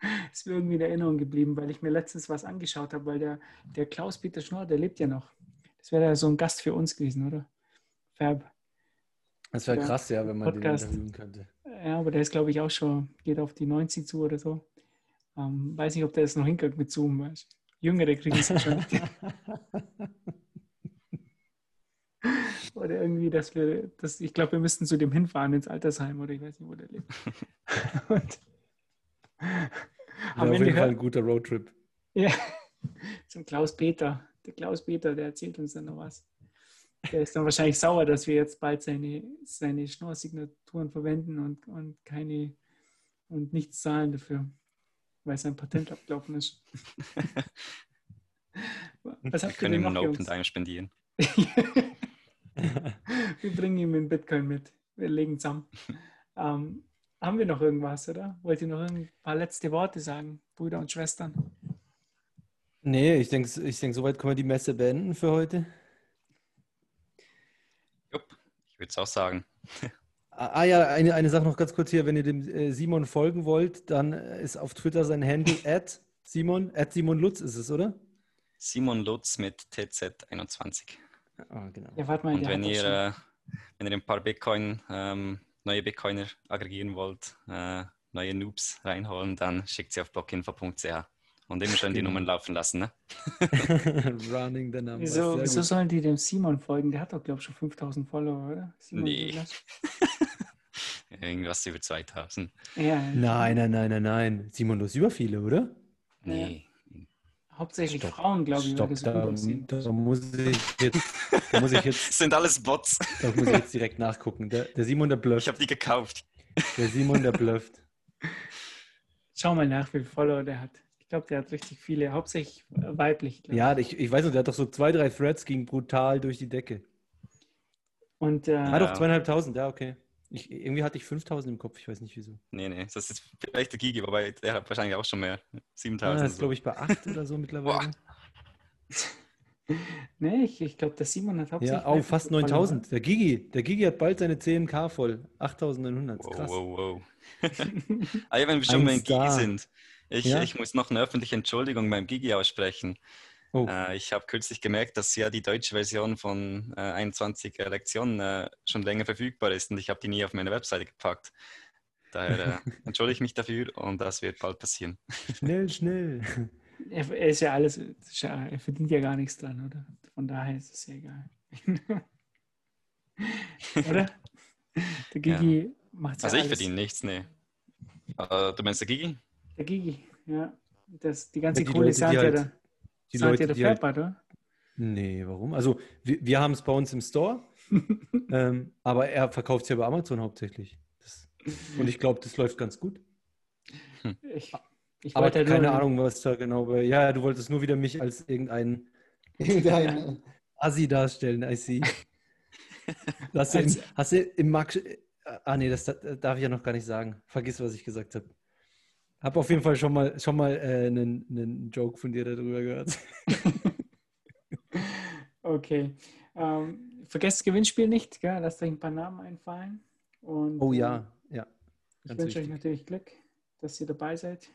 [LAUGHS] Ist mir irgendwie in Erinnerung geblieben, weil ich mir letztens was angeschaut habe, weil der, der Klaus-Peter Schnorr, der lebt ja noch. Das wäre ja so ein Gast für uns gewesen, oder? Fab. Das wäre krass, ja, wenn man Podcast. den interviewen könnte. Ja, aber der ist, glaube ich, auch schon, geht auf die 90 zu oder so. Ähm, weiß nicht, ob der es noch hinkriegt mit Zoom. Weißt? Jüngere kriegen es wahrscheinlich. [LAUGHS] oder irgendwie, dass wir, dass, ich glaube, wir müssten zu dem hinfahren ins Altersheim oder ich weiß nicht, wo der lebt. [LAUGHS] Und auf jeden Fall ein guter Roadtrip. Ja, [LAUGHS] zum Klaus Peter. Der Klaus Peter, der erzählt uns dann noch was. Der ist dann wahrscheinlich sauer, dass wir jetzt bald seine, seine Schnorrsignaturen verwenden und, und keine und nichts zahlen dafür, weil sein Patent abgelaufen ist. [LAUGHS] Was habt Wir können ihm einen Open Time spendieren. wir bringen ihm in Bitcoin mit. Wir legen zusammen. Ähm, [LAUGHS] haben wir noch irgendwas, oder? Wollt ihr noch ein paar letzte Worte sagen, Brüder und Schwestern? Nee, ich denke, ich denk, soweit können wir die Messe beenden für heute. Jupp, ich würde es auch sagen. Ah, ah ja, eine, eine Sache noch ganz kurz hier. Wenn ihr dem äh, Simon folgen wollt, dann ist auf Twitter sein Handle [LAUGHS] at Simon, at Simon Lutz ist es, oder? Simon Lutz mit TZ21. Ah, genau. Ja, warte mal, Und wenn ihr, äh, wenn ihr ein paar Bitcoin, ähm, neue Bitcoiner aggregieren wollt, äh, neue Noobs reinholen, dann schickt sie auf blockinfo.ch. Und immer schön die genau. Nummern laufen lassen, ne? [LAUGHS] Running the numbers. Wieso, wieso sollen die dem Simon folgen? Der hat doch, glaube ich, schon 5000 Follower, oder? Simon nee. [LAUGHS] Irgendwas über 2000. Ja, nein, nein, nein, nein, nein. Simon, du hast über viele, oder? Nee. Hauptsächlich Stopp. Frauen, glaube ich. Stopp, da, da, muss ich jetzt, da muss ich jetzt. [LAUGHS] sind alles Bots. Da muss ich jetzt direkt nachgucken. Der, der Simon, der blufft. Ich habe die gekauft. Der Simon, der blufft. Schau mal nach, wie viele Follower der hat. Ich glaube, der hat richtig viele, hauptsächlich weiblich. Ja, ich, ich weiß nicht, der hat doch so zwei, drei Threads, ging brutal durch die Decke. Und, äh, ah, doch, zweieinhalbtausend, ja, okay. Ich, irgendwie hatte ich 5000 im Kopf, ich weiß nicht wieso. Nee, nee, das ist vielleicht der Gigi, wobei der hat wahrscheinlich auch schon mehr. 7000. Ah, das ist, glaube ich, bei 8 oder so [LAUGHS] mittlerweile. nee, ich, ich glaube, der Simon hat hauptsächlich. Ja, auch fast 9000. Der Gigi, der Gigi hat bald seine 10k voll. 8900. Wow, Krass. wow, wow. [LAUGHS] ah, ja, wenn wir schon mal in Gigi sind. Ich, ja? ich muss noch eine öffentliche Entschuldigung beim Gigi aussprechen. Oh. Äh, ich habe kürzlich gemerkt, dass ja die deutsche Version von äh, 21 Lektionen äh, schon länger verfügbar ist und ich habe die nie auf meine Webseite gepackt. Daher äh, [LAUGHS] entschuldige ich mich dafür und das wird bald passieren. Schnell, schnell. Er, er ist ja alles, er verdient ja gar nichts dran, oder? Von daher ist es ja egal. [LAUGHS] Oder? Der Gigi ja. macht Also ich verdiene nichts, nee. Uh, du meinst der Gigi? Der Gigi, ja. Das, die ganze ja, Kohle Leute, ja halt, da. Die Leute, ja der Fab, halt, oder? Nee, warum? Also wir, wir haben es bei uns im Store, [LAUGHS] ähm, aber er verkauft es ja bei Amazon hauptsächlich. Das, und ich glaube, das läuft ganz gut. Ich, ich aber keine Ahnung, was da genau bei. Ja, du wolltest nur wieder mich als irgendein, [LAUGHS] irgendein Assi darstellen, I see. [LAUGHS] Hast du, im, hast du im Max. Ah, nee, das darf ich ja noch gar nicht sagen. Vergiss, was ich gesagt habe. Hab auf jeden Fall schon mal, schon mal äh, einen, einen Joke von dir darüber gehört. [LAUGHS] okay. Ähm, vergesst das Gewinnspiel nicht, gell? lasst euch ein paar Namen einfallen. Und, oh ja, ja. Ich wünsche euch natürlich Glück, dass ihr dabei seid.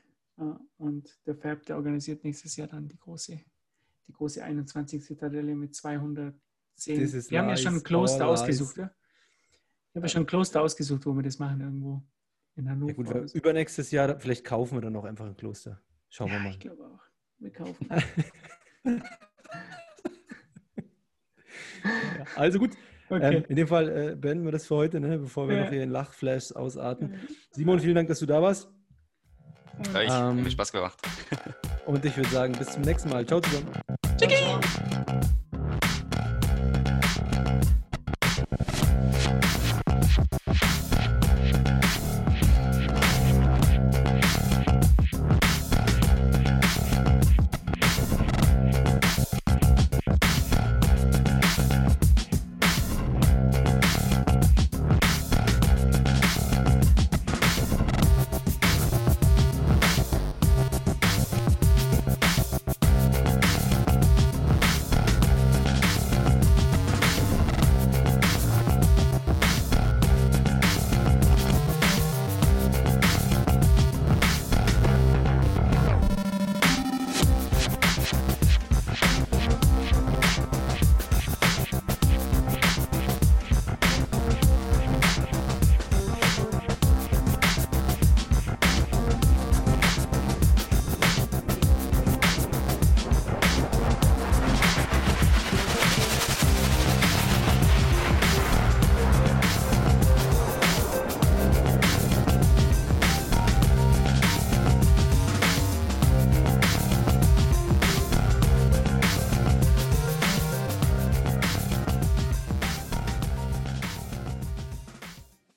Und der Fab, der organisiert nächstes Jahr dann die große, die große 21. Zitadelle mit 210. Wir haben ja schon ein Kloster ausgesucht, ja? Ich habe ja schon ein Kloster ausgesucht, wo wir das machen irgendwo in Hannover. Ja gut, so. übernächstes Jahr, vielleicht kaufen wir dann auch einfach ein Kloster. Schauen ja, wir mal. Ich glaube auch. Wir kaufen. [LAUGHS] ja, also gut. Okay. Ähm, in dem Fall äh, beenden wir das für heute, ne, bevor wir ja. noch hier in Lachflash ausarten. Simon, vielen Dank, dass du da warst. Ja, ich ähm, habe Spaß gemacht. und ich würde sagen, bis zum nächsten Mal. Ciao zusammen. Ciao.